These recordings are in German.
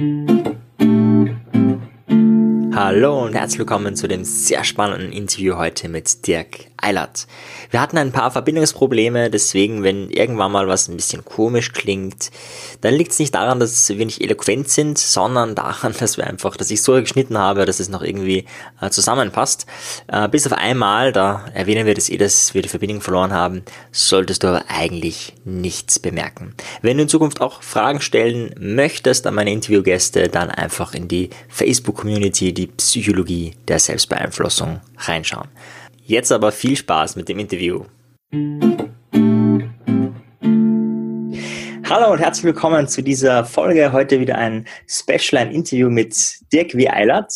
Thank you. Hallo und herzlich willkommen zu dem sehr spannenden Interview heute mit Dirk Eilert. Wir hatten ein paar Verbindungsprobleme, deswegen, wenn irgendwann mal was ein bisschen komisch klingt, dann liegt es nicht daran, dass wir nicht eloquent sind, sondern daran, dass wir einfach, dass ich so geschnitten habe, dass es noch irgendwie äh, zusammenpasst. Äh, bis auf einmal, da erwähnen wir das eh, dass wir die Verbindung verloren haben, solltest du aber eigentlich nichts bemerken. Wenn du in Zukunft auch Fragen stellen möchtest an meine Interviewgäste, dann einfach in die Facebook-Community, die Psychologie der Selbstbeeinflussung reinschauen. Jetzt aber viel Spaß mit dem Interview. Hallo und herzlich willkommen zu dieser Folge. Heute wieder ein Special, ein Interview mit Dirk W. Eilert.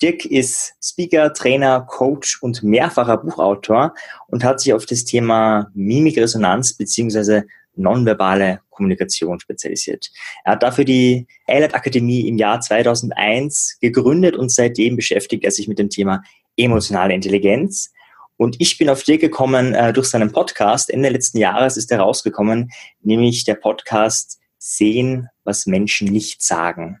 Dirk ist Speaker, Trainer, Coach und mehrfacher Buchautor und hat sich auf das Thema Mimikresonanz bzw. nonverbale Kommunikation spezialisiert. Er hat dafür die Eilert Akademie im Jahr 2001 gegründet und seitdem beschäftigt er sich mit dem Thema emotionale Intelligenz. Und ich bin auf dir gekommen äh, durch seinen Podcast. Ende letzten Jahres ist er rausgekommen, nämlich der Podcast Sehen, was Menschen nicht sagen.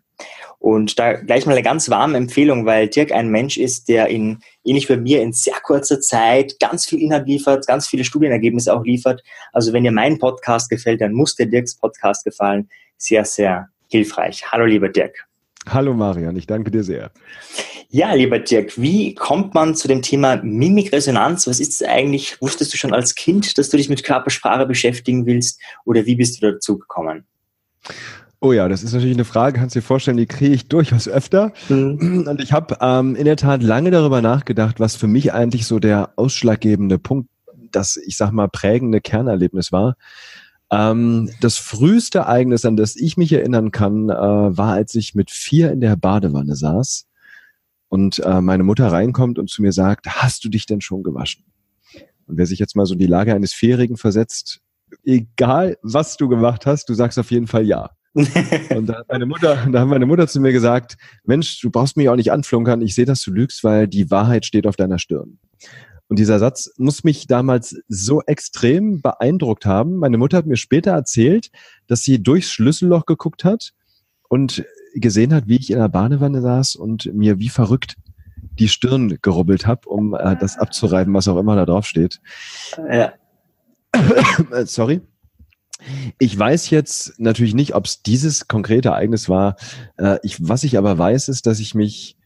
Und da gleich mal eine ganz warme Empfehlung, weil Dirk ein Mensch ist, der in, ähnlich wie mir, in sehr kurzer Zeit ganz viel Inhalt liefert, ganz viele Studienergebnisse auch liefert. Also wenn dir mein Podcast gefällt, dann muss dir Dirks Podcast gefallen. Sehr, sehr hilfreich. Hallo, lieber Dirk. Hallo, Marian. Ich danke dir sehr. Ja, lieber Dirk, wie kommt man zu dem Thema Mimikresonanz? Was ist es eigentlich? Wusstest du schon als Kind, dass du dich mit Körpersprache beschäftigen willst? Oder wie bist du dazu gekommen? Oh ja, das ist natürlich eine Frage, kannst du dir vorstellen, die kriege ich durchaus öfter. Mhm. Und ich habe ähm, in der Tat lange darüber nachgedacht, was für mich eigentlich so der ausschlaggebende Punkt, das, ich sag mal, prägende Kernerlebnis war. Ähm, das früheste Ereignis, an das ich mich erinnern kann, äh, war, als ich mit vier in der Badewanne saß und äh, meine Mutter reinkommt und zu mir sagt, hast du dich denn schon gewaschen? Und wer sich jetzt mal so die Lage eines Vierjährigen versetzt, egal was du gemacht hast, du sagst auf jeden Fall ja. Und da hat meine Mutter, da hat meine Mutter zu mir gesagt, Mensch, du brauchst mich auch nicht anflunkern, ich sehe, dass du lügst, weil die Wahrheit steht auf deiner Stirn. Und dieser Satz muss mich damals so extrem beeindruckt haben. Meine Mutter hat mir später erzählt, dass sie durchs Schlüsselloch geguckt hat und gesehen hat, wie ich in der Badewanne saß und mir wie verrückt die Stirn gerubbelt habe, um äh, das abzureiben, was auch immer da drauf steht. Ja. Sorry. Ich weiß jetzt natürlich nicht, ob es dieses konkrete Ereignis war. Äh, ich, was ich aber weiß, ist, dass ich mich,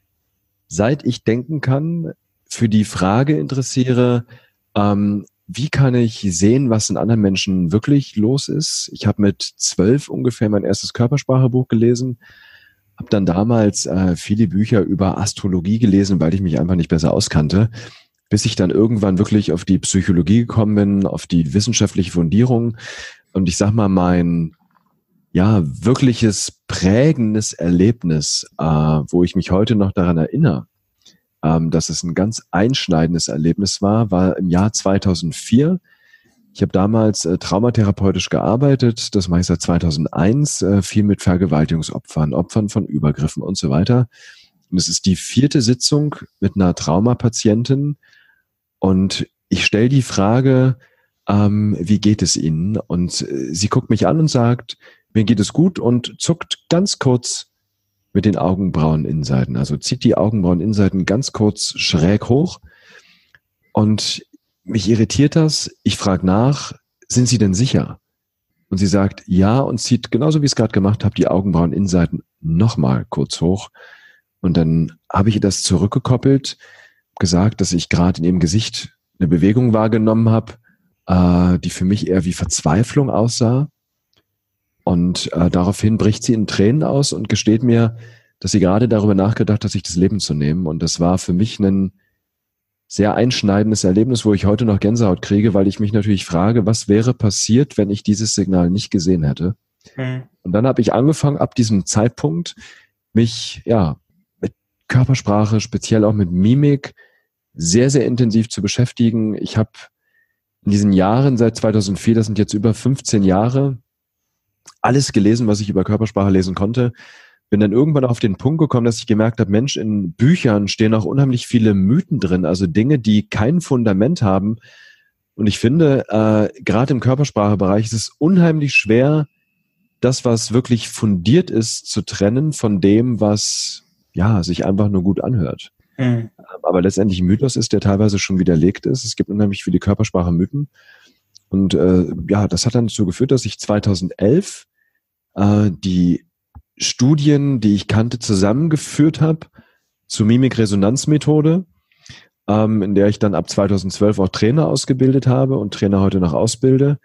seit ich denken kann, für die Frage interessiere, ähm, wie kann ich sehen, was in anderen Menschen wirklich los ist? Ich habe mit zwölf ungefähr mein erstes Körpersprachebuch gelesen, habe dann damals äh, viele Bücher über Astrologie gelesen, weil ich mich einfach nicht besser auskannte, bis ich dann irgendwann wirklich auf die Psychologie gekommen bin, auf die wissenschaftliche Fundierung. Und ich sag mal, mein ja wirkliches prägendes Erlebnis, äh, wo ich mich heute noch daran erinnere, ähm, dass es ein ganz einschneidendes Erlebnis war, war im Jahr 2004. Ich habe damals äh, traumatherapeutisch gearbeitet, das mache ich seit 2001, äh, viel mit Vergewaltigungsopfern, Opfern von Übergriffen und so weiter. Und es ist die vierte Sitzung mit einer Traumapatientin und ich stelle die Frage, ähm, wie geht es Ihnen? Und äh, sie guckt mich an und sagt, mir geht es gut und zuckt ganz kurz mit den Augenbraueninnenseiten. Also zieht die Augenbraueninnenseiten ganz kurz schräg hoch. Und mich irritiert das. Ich frage nach, sind Sie denn sicher? Und sie sagt ja und zieht genauso wie ich es gerade gemacht habe, die Augenbraueninnenseiten nochmal kurz hoch. Und dann habe ich ihr das zurückgekoppelt, gesagt, dass ich gerade in ihrem Gesicht eine Bewegung wahrgenommen habe, äh, die für mich eher wie Verzweiflung aussah. Und äh, daraufhin bricht sie in Tränen aus und gesteht mir, dass sie gerade darüber nachgedacht hat, sich das Leben zu nehmen. Und das war für mich ein sehr einschneidendes Erlebnis, wo ich heute noch Gänsehaut kriege, weil ich mich natürlich frage, was wäre passiert, wenn ich dieses Signal nicht gesehen hätte. Mhm. Und dann habe ich angefangen, ab diesem Zeitpunkt mich ja Körpersprache, speziell auch mit Mimik, sehr, sehr intensiv zu beschäftigen. Ich habe in diesen Jahren seit 2004, das sind jetzt über 15 Jahre, alles gelesen, was ich über Körpersprache lesen konnte. Bin dann irgendwann auf den Punkt gekommen, dass ich gemerkt habe, Mensch, in Büchern stehen auch unheimlich viele Mythen drin, also Dinge, die kein Fundament haben. Und ich finde, äh, gerade im Körpersprachebereich ist es unheimlich schwer, das, was wirklich fundiert ist, zu trennen von dem, was ja sich einfach nur gut anhört. Mhm. Aber letztendlich ein Mythos ist, der teilweise schon widerlegt ist. Es gibt unheimlich viele Körpersprache Mythen. Und äh, ja, das hat dann dazu geführt, dass ich 2011 äh, die Studien, die ich kannte, zusammengeführt habe zur Mimik-Resonanz-Methode, ähm, in der ich dann ab 2012 auch Trainer ausgebildet habe und Trainer heute noch ausbilde.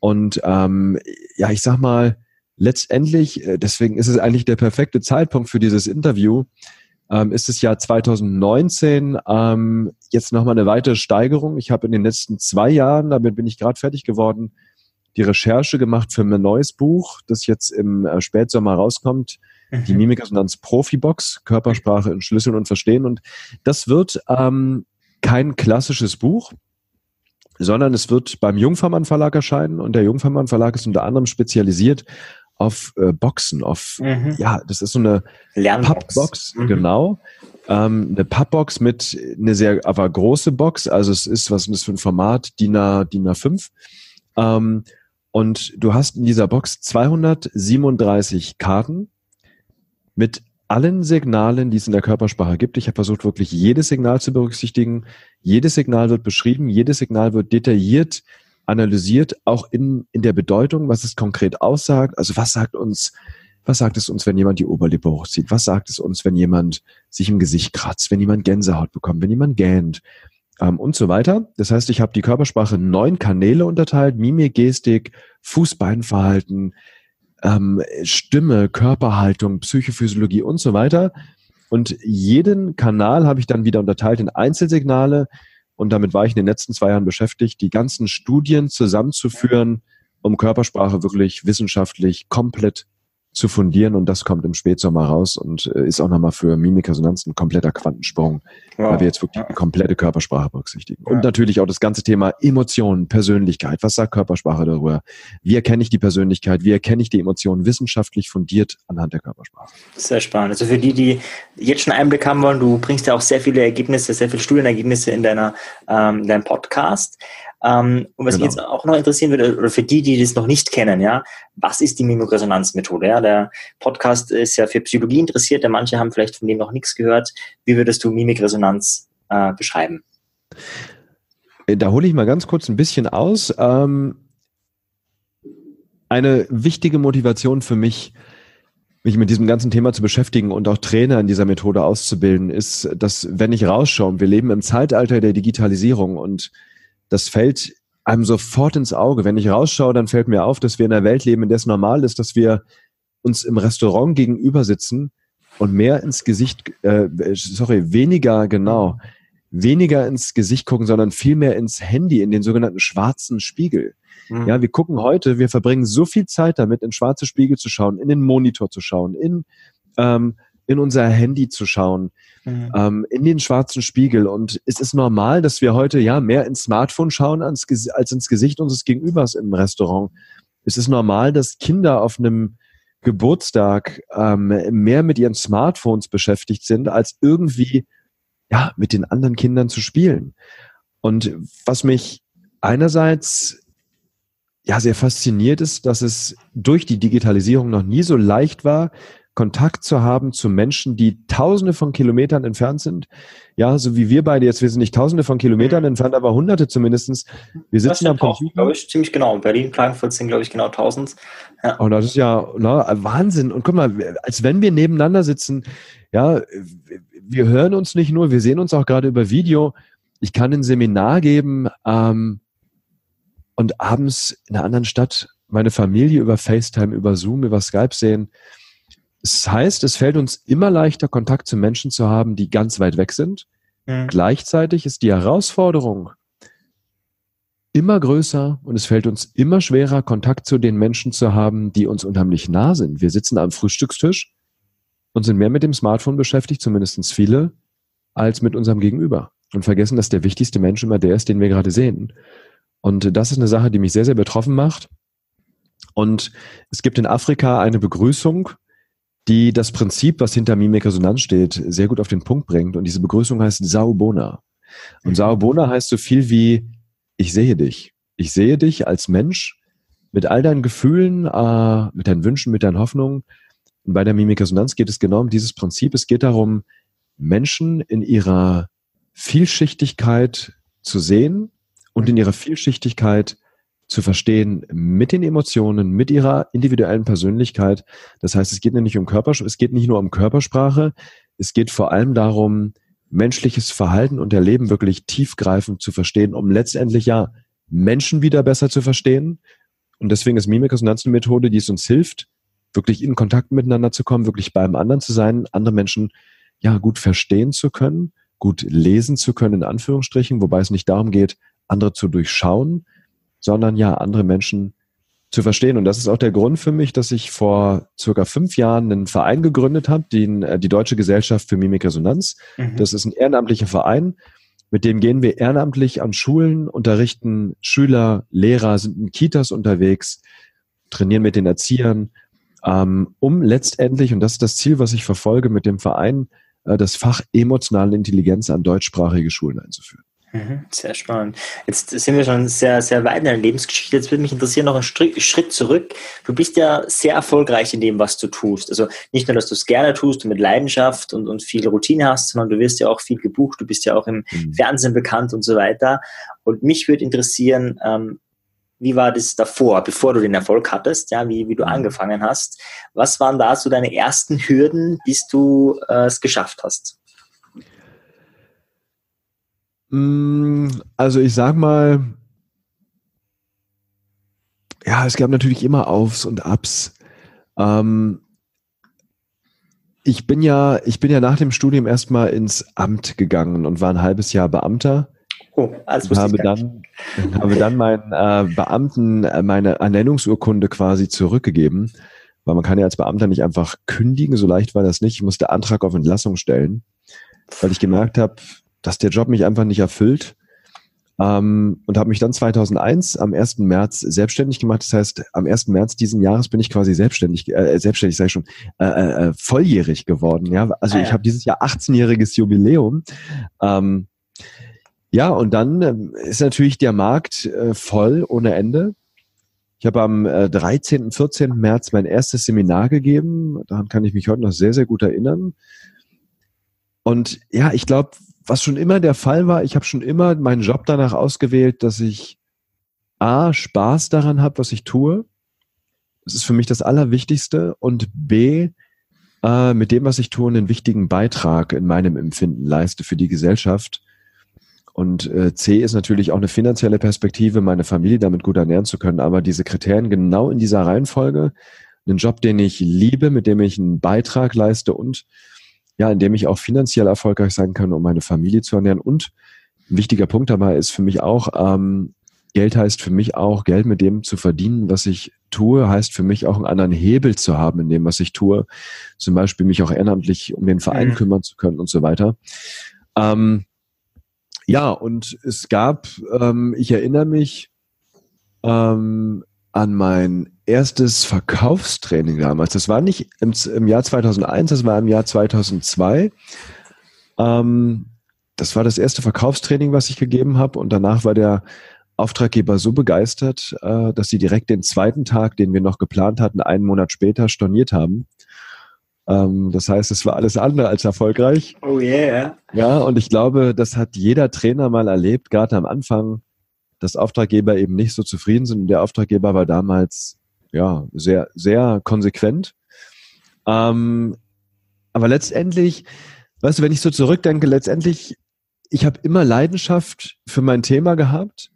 Und ähm, ja, ich sag mal, letztendlich, äh, deswegen ist es eigentlich der perfekte Zeitpunkt für dieses Interview, ähm, ist das Jahr 2019 ähm, jetzt nochmal eine weitere Steigerung. Ich habe in den letzten zwei Jahren, damit bin ich gerade fertig geworden, die Recherche gemacht für mein neues Buch, das jetzt im äh, Spätsommer rauskommt. Mhm. Die Mimikresonanz Profibox, Körpersprache Entschlüsseln und Verstehen. Und das wird ähm, kein klassisches Buch, sondern es wird beim Jungfermann Verlag erscheinen. Und der Jungfermann Verlag ist unter anderem spezialisiert auf äh, Boxen, auf, mhm. ja, das ist so eine Lernbox. Pappbox, mhm. genau. Ähm, eine Pappbox mit eine sehr, aber große Box, also es ist, was ist das für ein Format? DIN, A, DIN A5. Ähm, und du hast in dieser Box 237 Karten mit allen Signalen, die es in der Körpersprache gibt. Ich habe versucht, wirklich jedes Signal zu berücksichtigen. Jedes Signal wird beschrieben, jedes Signal wird detailliert analysiert, auch in, in der Bedeutung, was es konkret aussagt. Also was sagt uns, was sagt es uns, wenn jemand die Oberlippe hochzieht? Was sagt es uns, wenn jemand sich im Gesicht kratzt, wenn jemand Gänsehaut bekommt, wenn jemand gähnt ähm, und so weiter? Das heißt, ich habe die Körpersprache in neun Kanäle unterteilt: Mimik, Gestik, Fußbeinverhalten, ähm, Stimme, Körperhaltung, Psychophysiologie und so weiter. Und jeden Kanal habe ich dann wieder unterteilt in Einzelsignale, und damit war ich in den letzten zwei Jahren beschäftigt, die ganzen Studien zusammenzuführen, um Körpersprache wirklich wissenschaftlich komplett zu fundieren und das kommt im Spätsommer raus und äh, ist auch nochmal für Mimikresonanz ein kompletter Quantensprung, wow. weil wir jetzt wirklich die komplette Körpersprache berücksichtigen. Ja. Und natürlich auch das ganze Thema Emotionen, Persönlichkeit. Was sagt Körpersprache darüber? Wie erkenne ich die Persönlichkeit? Wie erkenne ich die Emotionen wissenschaftlich fundiert anhand der Körpersprache? Sehr spannend. Also für die, die jetzt schon Einblick haben wollen, du bringst ja auch sehr viele Ergebnisse, sehr viele Studienergebnisse in deiner ähm, in deinem Podcast. Ähm, und was genau. mich jetzt auch noch interessieren würde, oder für die, die das noch nicht kennen, ja, was ist die Mimikresonanzmethode? Ja, der Podcast ist ja für Psychologie interessiert, der manche haben vielleicht von dem noch nichts gehört. Wie würdest du Mimikresonanz äh, beschreiben? Äh, da hole ich mal ganz kurz ein bisschen aus. Ähm, eine wichtige Motivation für mich, mich mit diesem ganzen Thema zu beschäftigen und auch Trainer in dieser Methode auszubilden, ist, dass wenn ich rausschaue, wir leben im Zeitalter der Digitalisierung und das fällt einem sofort ins Auge. Wenn ich rausschaue, dann fällt mir auf, dass wir in einer Welt leben, in der es normal ist, dass wir uns im Restaurant gegenüber sitzen und mehr ins Gesicht, äh, sorry, weniger genau, weniger ins Gesicht gucken, sondern viel mehr ins Handy, in den sogenannten schwarzen Spiegel. Mhm. Ja, wir gucken heute, wir verbringen so viel Zeit damit, in schwarze Spiegel zu schauen, in den Monitor zu schauen, in ähm, in unser Handy zu schauen, mhm. ähm, in den schwarzen Spiegel. Und es ist normal, dass wir heute ja mehr ins Smartphone schauen als, als ins Gesicht unseres Gegenübers im Restaurant. Es ist normal, dass Kinder auf einem Geburtstag ähm, mehr mit ihren Smartphones beschäftigt sind, als irgendwie ja mit den anderen Kindern zu spielen. Und was mich einerseits ja sehr fasziniert ist, dass es durch die Digitalisierung noch nie so leicht war, Kontakt zu haben zu Menschen, die tausende von Kilometern entfernt sind. Ja, so wie wir beide jetzt, wir sind nicht tausende von Kilometern mhm. entfernt, aber hunderte zumindestens. Wir sitzen am Computer. glaube ich, ziemlich genau. Berlin, Klagenfurt sind, glaube ich, genau tausend. Ja. Und das ist ja na, Wahnsinn. Und guck mal, als wenn wir nebeneinander sitzen, ja, wir hören uns nicht nur, wir sehen uns auch gerade über Video. Ich kann ein Seminar geben ähm, und abends in einer anderen Stadt meine Familie über FaceTime, über Zoom, über Skype sehen. Das heißt, es fällt uns immer leichter, Kontakt zu Menschen zu haben, die ganz weit weg sind. Mhm. Gleichzeitig ist die Herausforderung immer größer und es fällt uns immer schwerer, Kontakt zu den Menschen zu haben, die uns unheimlich nah sind. Wir sitzen am Frühstückstisch und sind mehr mit dem Smartphone beschäftigt, zumindest viele, als mit unserem Gegenüber. Und vergessen, dass der wichtigste Mensch immer der ist, den wir gerade sehen. Und das ist eine Sache, die mich sehr, sehr betroffen macht. Und es gibt in Afrika eine Begrüßung, die das Prinzip, was hinter Mimikresonanz steht, sehr gut auf den Punkt bringt. Und diese Begrüßung heißt Saubona. Und mhm. Saubona heißt so viel wie, ich sehe dich. Ich sehe dich als Mensch. mit all deinen Gefühlen, äh, mit deinen Wünschen, mit deinen Hoffnungen. Und bei der Mimikresonanz geht es genau um dieses Prinzip. Es geht darum, Menschen in ihrer Vielschichtigkeit zu sehen und in ihrer Vielschichtigkeit zu verstehen mit den Emotionen, mit ihrer individuellen Persönlichkeit. Das heißt, es geht nicht um Körpersprache, es geht nicht nur um Körpersprache, es geht vor allem darum, menschliches Verhalten und Erleben wirklich tiefgreifend zu verstehen, um letztendlich ja Menschen wieder besser zu verstehen. Und deswegen ist Mimikresonanz eine Methode, die es uns hilft, wirklich in Kontakt miteinander zu kommen, wirklich beim anderen zu sein, andere Menschen ja gut verstehen zu können, gut lesen zu können, in Anführungsstrichen, wobei es nicht darum geht, andere zu durchschauen, sondern ja, andere Menschen zu verstehen. Und das ist auch der Grund für mich, dass ich vor circa fünf Jahren einen Verein gegründet habe, den, äh, die Deutsche Gesellschaft für Mimikresonanz. Mhm. Das ist ein ehrenamtlicher Verein, mit dem gehen wir ehrenamtlich an Schulen, unterrichten Schüler, Lehrer, sind in Kitas unterwegs, trainieren mit den Erziehern, ähm, um letztendlich, und das ist das Ziel, was ich verfolge mit dem Verein, äh, das Fach emotionale Intelligenz an deutschsprachige Schulen einzuführen. Mhm, sehr spannend. Jetzt sind wir schon sehr, sehr weit in der Lebensgeschichte. Jetzt würde mich interessieren, noch einen Schritt zurück. Du bist ja sehr erfolgreich in dem, was du tust. Also nicht nur, dass du es gerne tust und mit Leidenschaft und, und viel Routine hast, sondern du wirst ja auch viel gebucht. Du bist ja auch im mhm. Fernsehen bekannt und so weiter. Und mich würde interessieren, ähm, wie war das davor, bevor du den Erfolg hattest, ja, wie, wie du mhm. angefangen hast? Was waren da so deine ersten Hürden, bis du äh, es geschafft hast? Mm, also ich sag mal, ja, es gab natürlich immer Aufs und Abs. Ähm, ich bin ja, ich bin ja nach dem Studium erstmal ins Amt gegangen und war ein halbes Jahr Beamter. Oh, alles und habe dann, habe dann meinen äh, Beamten äh, meine Ernennungsurkunde quasi zurückgegeben, weil man kann ja als Beamter nicht einfach kündigen, so leicht war das nicht. Ich musste Antrag auf Entlassung stellen, weil ich gemerkt habe, dass der Job mich einfach nicht erfüllt. Ähm, und habe mich dann 2001 am 1. März selbstständig gemacht. Das heißt, am 1. März diesen Jahres bin ich quasi selbstständig, äh, selbstständig sage ich schon, äh, äh, volljährig geworden. Ja, also ah, ja. ich habe dieses Jahr 18-jähriges Jubiläum. Ähm, ja, und dann äh, ist natürlich der Markt äh, voll ohne Ende. Ich habe am äh, 13. 14. März mein erstes Seminar gegeben. Daran kann ich mich heute noch sehr, sehr gut erinnern. Und ja, ich glaube, was schon immer der Fall war, ich habe schon immer meinen Job danach ausgewählt, dass ich A, Spaß daran habe, was ich tue. Das ist für mich das Allerwichtigste. Und B, äh, mit dem, was ich tue, einen wichtigen Beitrag in meinem Empfinden leiste für die Gesellschaft. Und äh, C ist natürlich auch eine finanzielle Perspektive, meine Familie damit gut ernähren zu können. Aber diese Kriterien genau in dieser Reihenfolge, einen Job, den ich liebe, mit dem ich einen Beitrag leiste und ja, in dem ich auch finanziell erfolgreich sein kann, um meine Familie zu ernähren. Und ein wichtiger Punkt dabei ist für mich auch, ähm, Geld heißt für mich auch, Geld mit dem zu verdienen, was ich tue, heißt für mich auch einen anderen Hebel zu haben in dem, was ich tue. Zum Beispiel mich auch ehrenamtlich um den Verein mhm. kümmern zu können und so weiter. Ähm, ja, und es gab, ähm, ich erinnere mich ähm, an mein erstes Verkaufstraining damals. Das war nicht im, im Jahr 2001, das war im Jahr 2002. Ähm, das war das erste Verkaufstraining, was ich gegeben habe. Und danach war der Auftraggeber so begeistert, äh, dass sie direkt den zweiten Tag, den wir noch geplant hatten, einen Monat später storniert haben. Ähm, das heißt, es war alles andere als erfolgreich. Oh yeah. Ja, und ich glaube, das hat jeder Trainer mal erlebt, gerade am Anfang, dass Auftraggeber eben nicht so zufrieden sind. Und der Auftraggeber war damals ja, sehr, sehr konsequent. Ähm, aber letztendlich, weißt du, wenn ich so zurückdenke, letztendlich, ich habe immer Leidenschaft für mein Thema gehabt.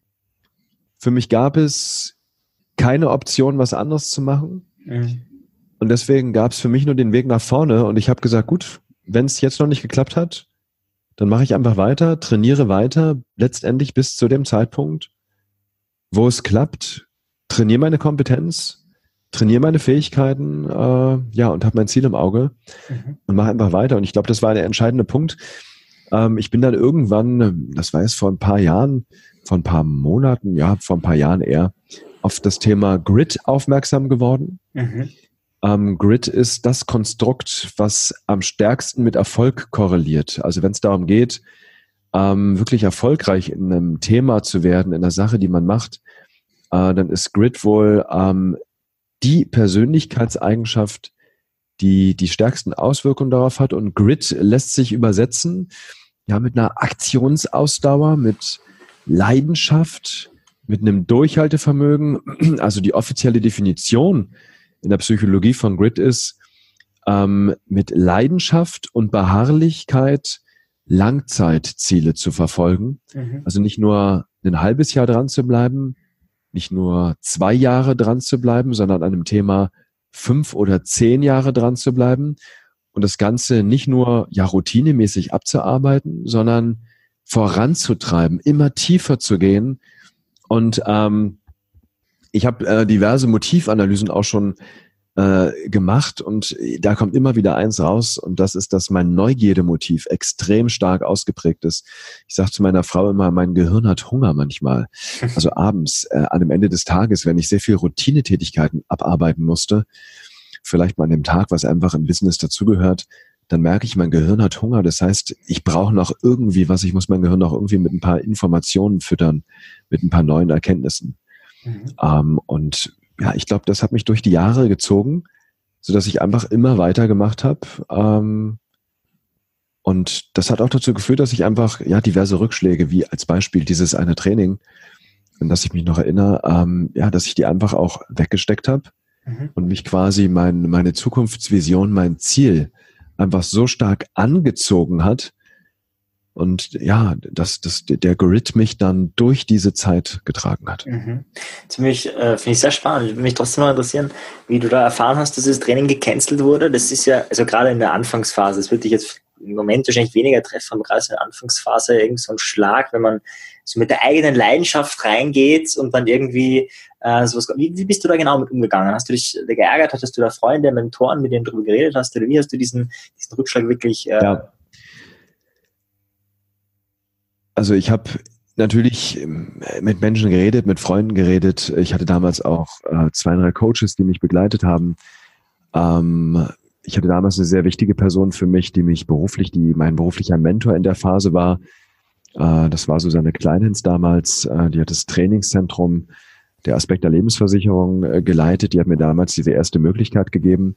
Für mich gab es keine Option, was anderes zu machen. Mhm. Und deswegen gab es für mich nur den Weg nach vorne. Und ich habe gesagt, gut, wenn es jetzt noch nicht geklappt hat, dann mache ich einfach weiter, trainiere weiter, letztendlich bis zu dem Zeitpunkt, wo es klappt, trainiere meine Kompetenz, trainiere meine Fähigkeiten, äh, ja, und habe mein Ziel im Auge mhm. und mache einfach weiter. Und ich glaube, das war der entscheidende Punkt. Ähm, ich bin dann irgendwann, das war jetzt vor ein paar Jahren, vor ein paar Monaten, ja, vor ein paar Jahren eher, auf das Thema Grid aufmerksam geworden. Mhm. Ähm, Grid ist das Konstrukt, was am stärksten mit Erfolg korreliert. Also wenn es darum geht, ähm, wirklich erfolgreich in einem Thema zu werden, in einer Sache, die man macht, äh, dann ist Grit wohl ähm, die Persönlichkeitseigenschaft, die die stärksten Auswirkungen darauf hat. Und Grit lässt sich übersetzen, ja, mit einer Aktionsausdauer, mit Leidenschaft, mit einem Durchhaltevermögen. Also die offizielle Definition in der Psychologie von Grit ist, ähm, mit Leidenschaft und Beharrlichkeit Langzeitziele zu verfolgen. Mhm. Also nicht nur ein halbes Jahr dran zu bleiben, nicht nur zwei Jahre dran zu bleiben, sondern an einem Thema fünf oder zehn Jahre dran zu bleiben und das Ganze nicht nur ja routinemäßig abzuarbeiten, sondern voranzutreiben, immer tiefer zu gehen. Und ähm, ich habe äh, diverse Motivanalysen auch schon äh, gemacht und da kommt immer wieder eins raus und das ist, dass mein Neugierdemotiv extrem stark ausgeprägt ist. Ich sage zu meiner Frau immer, mein Gehirn hat Hunger manchmal. Also abends, äh, an dem Ende des Tages, wenn ich sehr viel Routinetätigkeiten abarbeiten musste, vielleicht mal an dem Tag, was einfach im Business dazugehört, dann merke ich, mein Gehirn hat Hunger. Das heißt, ich brauche noch irgendwie was, ich muss mein Gehirn noch irgendwie mit ein paar Informationen füttern, mit ein paar neuen Erkenntnissen. Mhm. Ähm, und ja, ich glaube, das hat mich durch die Jahre gezogen, so dass ich einfach immer weiter gemacht habe. Ähm, und das hat auch dazu geführt, dass ich einfach ja diverse Rückschläge, wie als Beispiel dieses eine Training, an das ich mich noch erinnere, ähm, ja, dass ich die einfach auch weggesteckt habe mhm. und mich quasi mein, meine Zukunftsvision, mein Ziel einfach so stark angezogen hat, und ja, dass das, der Grid mich dann durch diese Zeit getragen hat. Mhm. Ziemlich, äh, finde ich sehr spannend. Würde mich trotzdem noch interessieren, wie du da erfahren hast, dass das Training gecancelt wurde. Das ist ja, also gerade in der Anfangsphase, das würde dich jetzt im Moment wahrscheinlich weniger treffen, aber gerade in der Anfangsphase irgend so ein Schlag, wenn man so mit der eigenen Leidenschaft reingeht und dann irgendwie äh, sowas. Wie, wie bist du da genau mit umgegangen? Hast du dich geärgert? Hattest du da Freunde, Mentoren, mit denen du darüber geredet hast? Oder wie hast du diesen, diesen Rückschlag wirklich äh, ja also ich habe natürlich ähm, mit Menschen geredet, mit Freunden geredet. Ich hatte damals auch äh, zwei, drei Coaches, die mich begleitet haben. Ähm, ich hatte damals eine sehr wichtige Person für mich, die mich beruflich, die mein beruflicher Mentor in der Phase war. Äh, das war Susanne Kleinhens damals. Äh, die hat das Trainingszentrum der Aspekt der Lebensversicherung äh, geleitet. Die hat mir damals diese erste Möglichkeit gegeben.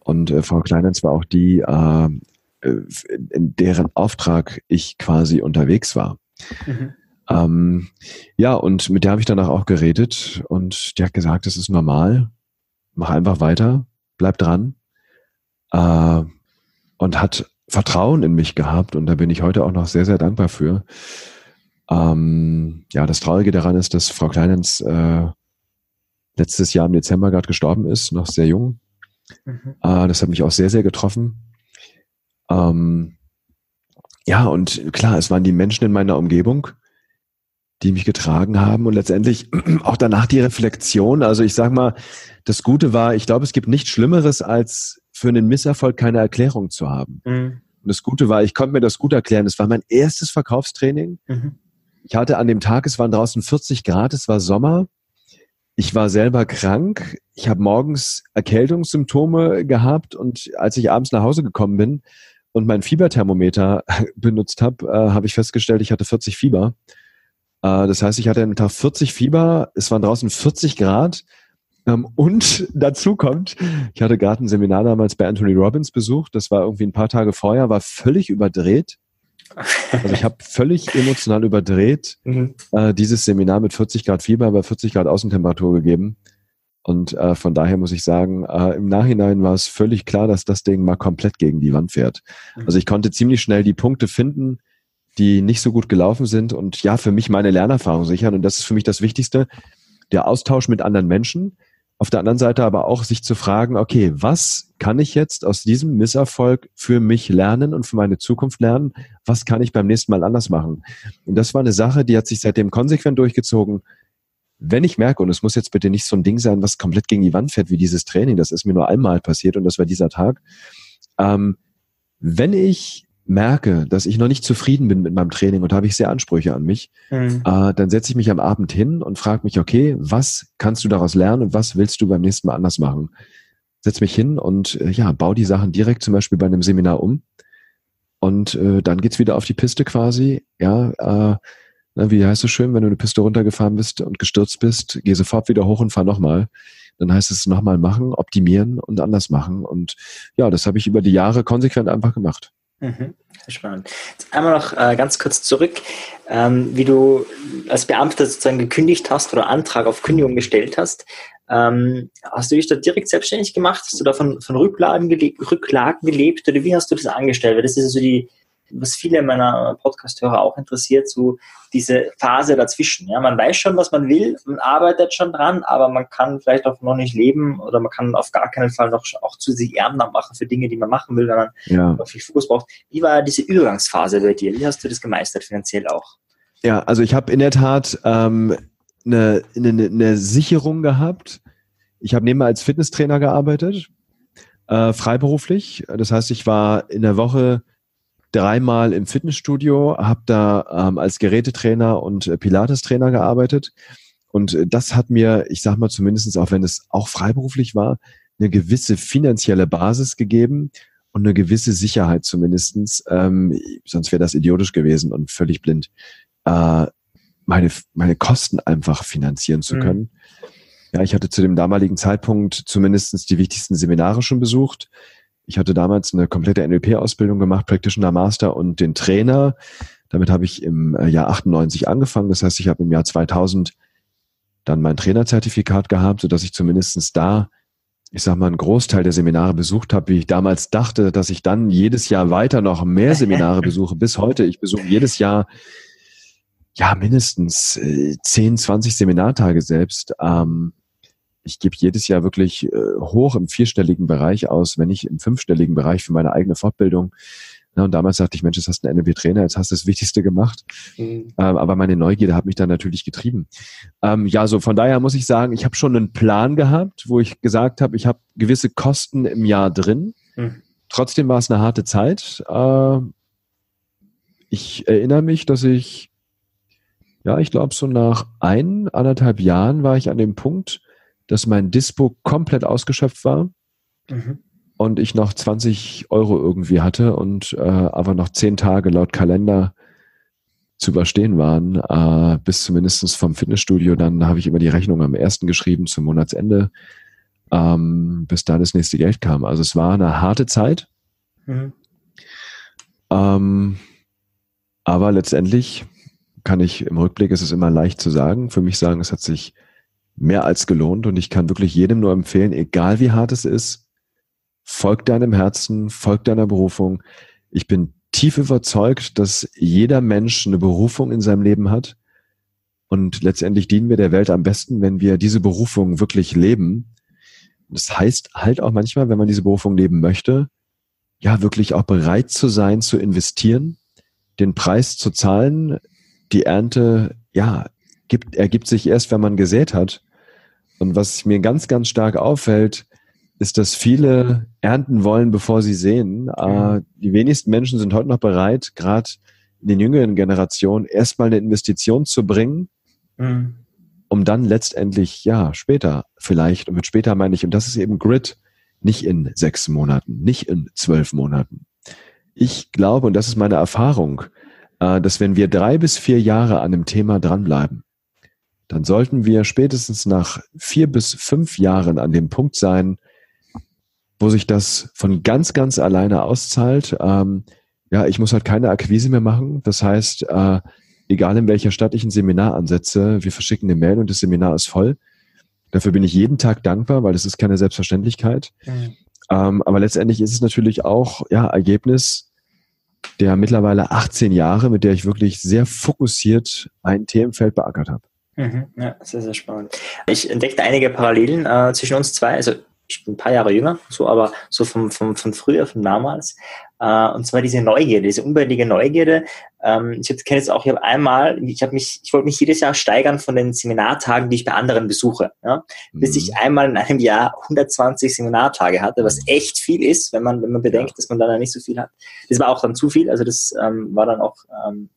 Und äh, Frau Kleinhens war auch die, äh, in deren Auftrag ich quasi unterwegs war. Mhm. Ähm, ja, und mit der habe ich danach auch geredet und die hat gesagt, es ist normal, mach einfach weiter, bleib dran äh, und hat Vertrauen in mich gehabt und da bin ich heute auch noch sehr, sehr dankbar für. Ähm, ja, das Traurige daran ist, dass Frau Kleinens äh, letztes Jahr im Dezember gerade gestorben ist, noch sehr jung. Mhm. Äh, das hat mich auch sehr, sehr getroffen. Ähm, ja, und klar, es waren die Menschen in meiner Umgebung, die mich getragen haben und letztendlich auch danach die Reflexion. Also ich sag mal, das Gute war, ich glaube, es gibt nichts Schlimmeres, als für einen Misserfolg keine Erklärung zu haben. Mhm. Und das Gute war, ich konnte mir das gut erklären. Es war mein erstes Verkaufstraining. Mhm. Ich hatte an dem Tag, es waren draußen 40 Grad, es war Sommer. Ich war selber krank. Ich habe morgens Erkältungssymptome gehabt und als ich abends nach Hause gekommen bin, und mein Fieberthermometer benutzt habe, äh, habe ich festgestellt, ich hatte 40 Fieber. Äh, das heißt, ich hatte einen Tag 40 Fieber, es waren draußen 40 Grad. Ähm, und dazu kommt, ich hatte gerade ein Seminar damals bei Anthony Robbins besucht, das war irgendwie ein paar Tage vorher, war völlig überdreht. Also ich habe völlig emotional überdreht mhm. äh, dieses Seminar mit 40 Grad Fieber bei 40 Grad Außentemperatur gegeben. Und äh, von daher muss ich sagen, äh, im Nachhinein war es völlig klar, dass das Ding mal komplett gegen die Wand fährt. Mhm. Also ich konnte ziemlich schnell die Punkte finden, die nicht so gut gelaufen sind und ja, für mich meine Lernerfahrung sichern. Und das ist für mich das Wichtigste, der Austausch mit anderen Menschen. Auf der anderen Seite aber auch sich zu fragen, okay, was kann ich jetzt aus diesem Misserfolg für mich lernen und für meine Zukunft lernen? Was kann ich beim nächsten Mal anders machen? Und das war eine Sache, die hat sich seitdem konsequent durchgezogen wenn ich merke, und es muss jetzt bitte nicht so ein Ding sein, was komplett gegen die Wand fährt wie dieses Training, das ist mir nur einmal passiert und das war dieser Tag. Ähm, wenn ich merke, dass ich noch nicht zufrieden bin mit meinem Training und habe ich sehr Ansprüche an mich, mhm. äh, dann setze ich mich am Abend hin und frage mich, okay, was kannst du daraus lernen und was willst du beim nächsten Mal anders machen? Setz mich hin und äh, ja, baue die Sachen direkt zum Beispiel bei einem Seminar um. Und äh, dann geht's wieder auf die Piste quasi. Ja, äh, wie heißt es schön, wenn du eine Piste runtergefahren bist und gestürzt bist, geh sofort wieder hoch und fahr nochmal. Dann heißt es nochmal machen, optimieren und anders machen. Und ja, das habe ich über die Jahre konsequent einfach gemacht. Mhm. Spannend. Jetzt einmal noch äh, ganz kurz zurück, ähm, wie du als Beamter sozusagen gekündigt hast oder Antrag auf Kündigung gestellt hast. Ähm, hast du dich da direkt selbstständig gemacht? Hast du da von, von Rücklagen, gelebt, Rücklagen gelebt oder wie hast du das angestellt? Weil das ist so die, was viele meiner Podcast-Hörer auch interessiert, so diese Phase dazwischen. Ja, man weiß schon, was man will, man arbeitet schon dran, aber man kann vielleicht auch noch nicht leben oder man kann auf gar keinen Fall noch auch zu sich Ehrenamt machen für Dinge, die man machen will, wenn man ja. noch viel Fokus braucht. Wie war diese Übergangsphase bei dir? Wie hast du das gemeistert finanziell auch? Ja, also ich habe in der Tat ähm, eine, eine, eine Sicherung gehabt. Ich habe nebenbei als Fitnesstrainer gearbeitet, äh, freiberuflich. Das heißt, ich war in der Woche dreimal im Fitnessstudio, habe da ähm, als Gerätetrainer und äh, Pilates-Trainer gearbeitet. Und äh, das hat mir, ich sag mal zumindestens, auch wenn es auch freiberuflich war, eine gewisse finanzielle Basis gegeben und eine gewisse Sicherheit zumindestens. Ähm, sonst wäre das idiotisch gewesen und völlig blind, äh, meine, meine Kosten einfach finanzieren zu mhm. können. Mhm. Ja, ich hatte zu dem damaligen Zeitpunkt zumindestens die wichtigsten Seminare schon besucht. Ich hatte damals eine komplette NLP-Ausbildung gemacht, Practitioner Master und den Trainer. Damit habe ich im äh, Jahr 98 angefangen. Das heißt, ich habe im Jahr 2000 dann mein Trainerzertifikat gehabt, sodass ich zumindestens da, ich sag mal, einen Großteil der Seminare besucht habe, wie ich damals dachte, dass ich dann jedes Jahr weiter noch mehr Seminare besuche. Bis heute, ich besuche jedes Jahr ja mindestens äh, 10, 20 Seminartage selbst. Ähm, ich gebe jedes Jahr wirklich äh, hoch im vierstelligen Bereich aus, wenn nicht im fünfstelligen Bereich für meine eigene Fortbildung. Na, und damals dachte ich, Mensch, jetzt hast du einen NLP-Trainer, jetzt hast du das Wichtigste gemacht. Mhm. Ähm, aber meine Neugierde hat mich dann natürlich getrieben. Ähm, ja, so von daher muss ich sagen, ich habe schon einen Plan gehabt, wo ich gesagt habe, ich habe gewisse Kosten im Jahr drin. Mhm. Trotzdem war es eine harte Zeit. Äh, ich erinnere mich, dass ich, ja, ich glaube, so nach ein, anderthalb Jahren war ich an dem Punkt, dass mein Dispo komplett ausgeschöpft war mhm. und ich noch 20 Euro irgendwie hatte und äh, aber noch zehn Tage laut Kalender zu überstehen waren, äh, bis zumindest vom Fitnessstudio. Dann habe ich immer die Rechnung am ersten geschrieben zum Monatsende, ähm, bis da das nächste Geld kam. Also es war eine harte Zeit. Mhm. Ähm, aber letztendlich kann ich im Rückblick, ist es immer leicht zu sagen, für mich sagen, es hat sich mehr als gelohnt und ich kann wirklich jedem nur empfehlen, egal wie hart es ist, folg deinem Herzen, folg deiner Berufung. Ich bin tief überzeugt, dass jeder Mensch eine Berufung in seinem Leben hat und letztendlich dienen wir der Welt am besten, wenn wir diese Berufung wirklich leben. Das heißt halt auch manchmal, wenn man diese Berufung leben möchte, ja, wirklich auch bereit zu sein, zu investieren, den Preis zu zahlen, die Ernte, ja, gibt, ergibt sich erst, wenn man gesät hat. Und was mir ganz, ganz stark auffällt, ist, dass viele ernten wollen, bevor sie sehen. Mhm. Die wenigsten Menschen sind heute noch bereit, gerade in den jüngeren Generationen, erstmal eine Investition zu bringen, mhm. um dann letztendlich, ja, später vielleicht, und mit später meine ich, und das ist eben Grid, nicht in sechs Monaten, nicht in zwölf Monaten. Ich glaube, und das ist meine Erfahrung, äh, dass wenn wir drei bis vier Jahre an einem Thema dranbleiben, dann sollten wir spätestens nach vier bis fünf Jahren an dem Punkt sein, wo sich das von ganz, ganz alleine auszahlt. Ähm, ja, ich muss halt keine Akquise mehr machen. Das heißt, äh, egal in welcher Stadt ich ein Seminar ansetze, wir verschicken eine Mail und das Seminar ist voll. Dafür bin ich jeden Tag dankbar, weil das ist keine Selbstverständlichkeit. Mhm. Ähm, aber letztendlich ist es natürlich auch ja, Ergebnis der mittlerweile 18 Jahre, mit der ich wirklich sehr fokussiert ein Themenfeld beackert habe. Mhm, ja, sehr, sehr spannend. Ich entdeckte einige Parallelen äh, zwischen uns zwei. Also ich bin ein paar Jahre jünger, so, aber so vom, vom, von früher, von damals. Äh, und zwar diese Neugierde, diese unbändige Neugierde. Ähm, ich kenne jetzt auch, ich habe einmal, ich habe mich, ich wollte mich jedes Jahr steigern von den Seminartagen, die ich bei anderen besuche. Ja? Bis mhm. ich einmal in einem Jahr 120 Seminartage hatte, was echt viel ist, wenn man, wenn man bedenkt, dass man dann nicht so viel hat. Das war auch dann zu viel, also das ähm, war dann auch, ähm,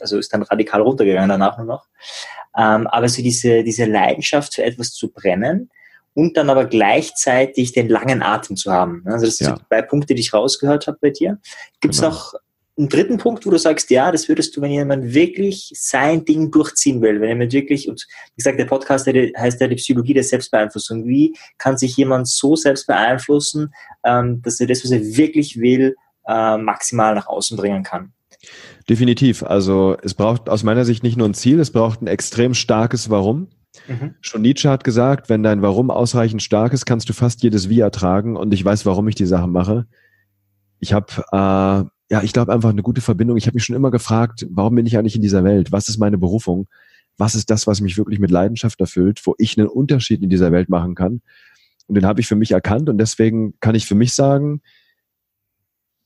also ist dann radikal runtergegangen danach nur noch. Ähm, aber so diese, diese Leidenschaft für etwas zu brennen und dann aber gleichzeitig den langen Atem zu haben. Also das sind ja. zwei Punkte, die ich rausgehört habe bei dir. Gibt es genau. noch einen dritten Punkt, wo du sagst, ja, das würdest du, wenn jemand wirklich sein Ding durchziehen will, wenn jemand wirklich, und wie gesagt, der Podcast heißt ja die Psychologie der Selbstbeeinflussung. Wie kann sich jemand so selbst beeinflussen, ähm, dass er das, was er wirklich will, äh, maximal nach außen bringen kann? Definitiv. Also es braucht aus meiner Sicht nicht nur ein Ziel, es braucht ein extrem starkes Warum. Mhm. Schon Nietzsche hat gesagt, wenn dein Warum ausreichend stark ist, kannst du fast jedes Wie ertragen. Und ich weiß, warum ich die Sachen mache. Ich habe äh, ja, ich glaube einfach eine gute Verbindung. Ich habe mich schon immer gefragt, warum bin ich eigentlich in dieser Welt? Was ist meine Berufung? Was ist das, was mich wirklich mit Leidenschaft erfüllt, wo ich einen Unterschied in dieser Welt machen kann? Und den habe ich für mich erkannt und deswegen kann ich für mich sagen,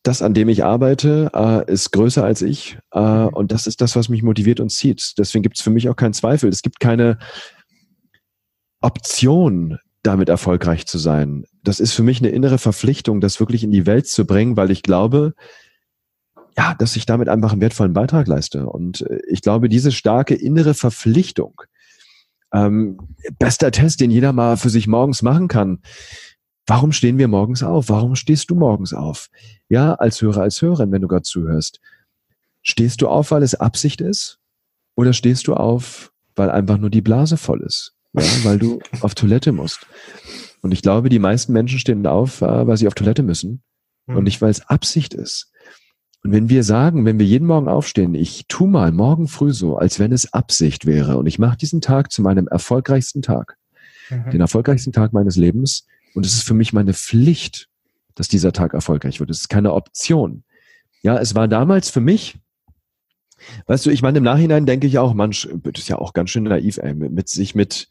das, an dem ich arbeite, äh, ist größer als ich äh, und das ist das, was mich motiviert und zieht. Deswegen gibt es für mich auch keinen Zweifel. Es gibt keine Option, damit erfolgreich zu sein. Das ist für mich eine innere Verpflichtung, das wirklich in die Welt zu bringen, weil ich glaube, ja, dass ich damit einfach einen wertvollen Beitrag leiste. Und äh, ich glaube, diese starke innere Verpflichtung, ähm, bester Test, den jeder mal für sich morgens machen kann. Warum stehen wir morgens auf? Warum stehst du morgens auf? Ja, als Hörer, als Hörerin, wenn du gerade zuhörst. Stehst du auf, weil es Absicht ist? Oder stehst du auf, weil einfach nur die Blase voll ist? Ja, weil du auf Toilette musst. Und ich glaube, die meisten Menschen stehen auf, äh, weil sie auf Toilette müssen und hm. nicht, weil es Absicht ist. Und wenn wir sagen, wenn wir jeden Morgen aufstehen, ich tu mal morgen früh so, als wenn es Absicht wäre und ich mache diesen Tag zu meinem erfolgreichsten Tag, mhm. den erfolgreichsten Tag meines Lebens und es ist für mich meine Pflicht, dass dieser Tag erfolgreich wird. Es ist keine Option. Ja, es war damals für mich, weißt du, ich meine, im Nachhinein denke ich auch, man, das ist ja auch ganz schön naiv, ey, mit, mit sich mit,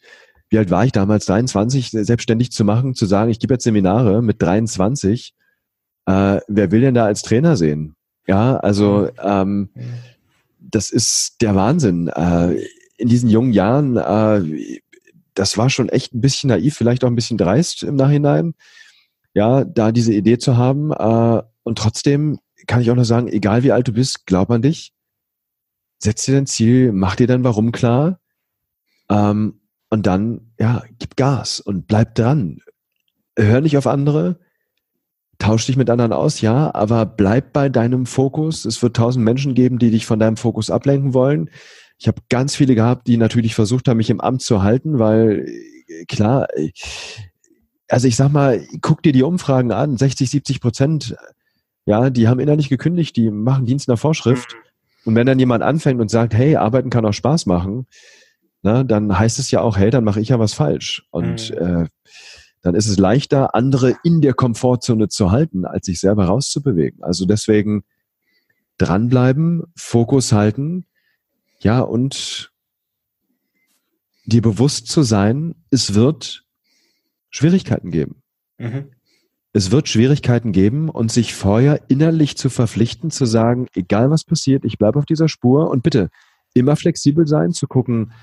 wie alt war ich damals, 23, selbstständig zu machen, zu sagen, ich gebe jetzt Seminare mit 23, äh, wer will denn da als Trainer sehen? Ja, also ähm, das ist der Wahnsinn. Äh, in diesen jungen Jahren, äh, das war schon echt ein bisschen naiv, vielleicht auch ein bisschen dreist im Nachhinein, ja, da diese Idee zu haben. Äh, und trotzdem kann ich auch nur sagen, egal wie alt du bist, glaub an dich, setz dir dein Ziel, mach dir dein Warum klar ähm, und dann, ja, gib Gas und bleib dran. Hör nicht auf andere, Tausch dich mit anderen aus, ja, aber bleib bei deinem Fokus. Es wird tausend Menschen geben, die dich von deinem Fokus ablenken wollen. Ich habe ganz viele gehabt, die natürlich versucht haben, mich im Amt zu halten, weil äh, klar, äh, also ich sag mal, guck dir die Umfragen an, 60, 70 Prozent, ja, die haben innerlich gekündigt, die machen Dienst nach Vorschrift. Und wenn dann jemand anfängt und sagt, hey, arbeiten kann auch Spaß machen, na, dann heißt es ja auch, hey, dann mache ich ja was falsch. Und mhm. äh, dann ist es leichter, andere in der Komfortzone zu halten, als sich selber rauszubewegen. Also deswegen dranbleiben, Fokus halten, ja, und dir bewusst zu sein, es wird Schwierigkeiten geben. Mhm. Es wird Schwierigkeiten geben und sich vorher innerlich zu verpflichten, zu sagen, egal was passiert, ich bleibe auf dieser Spur und bitte immer flexibel sein, zu gucken,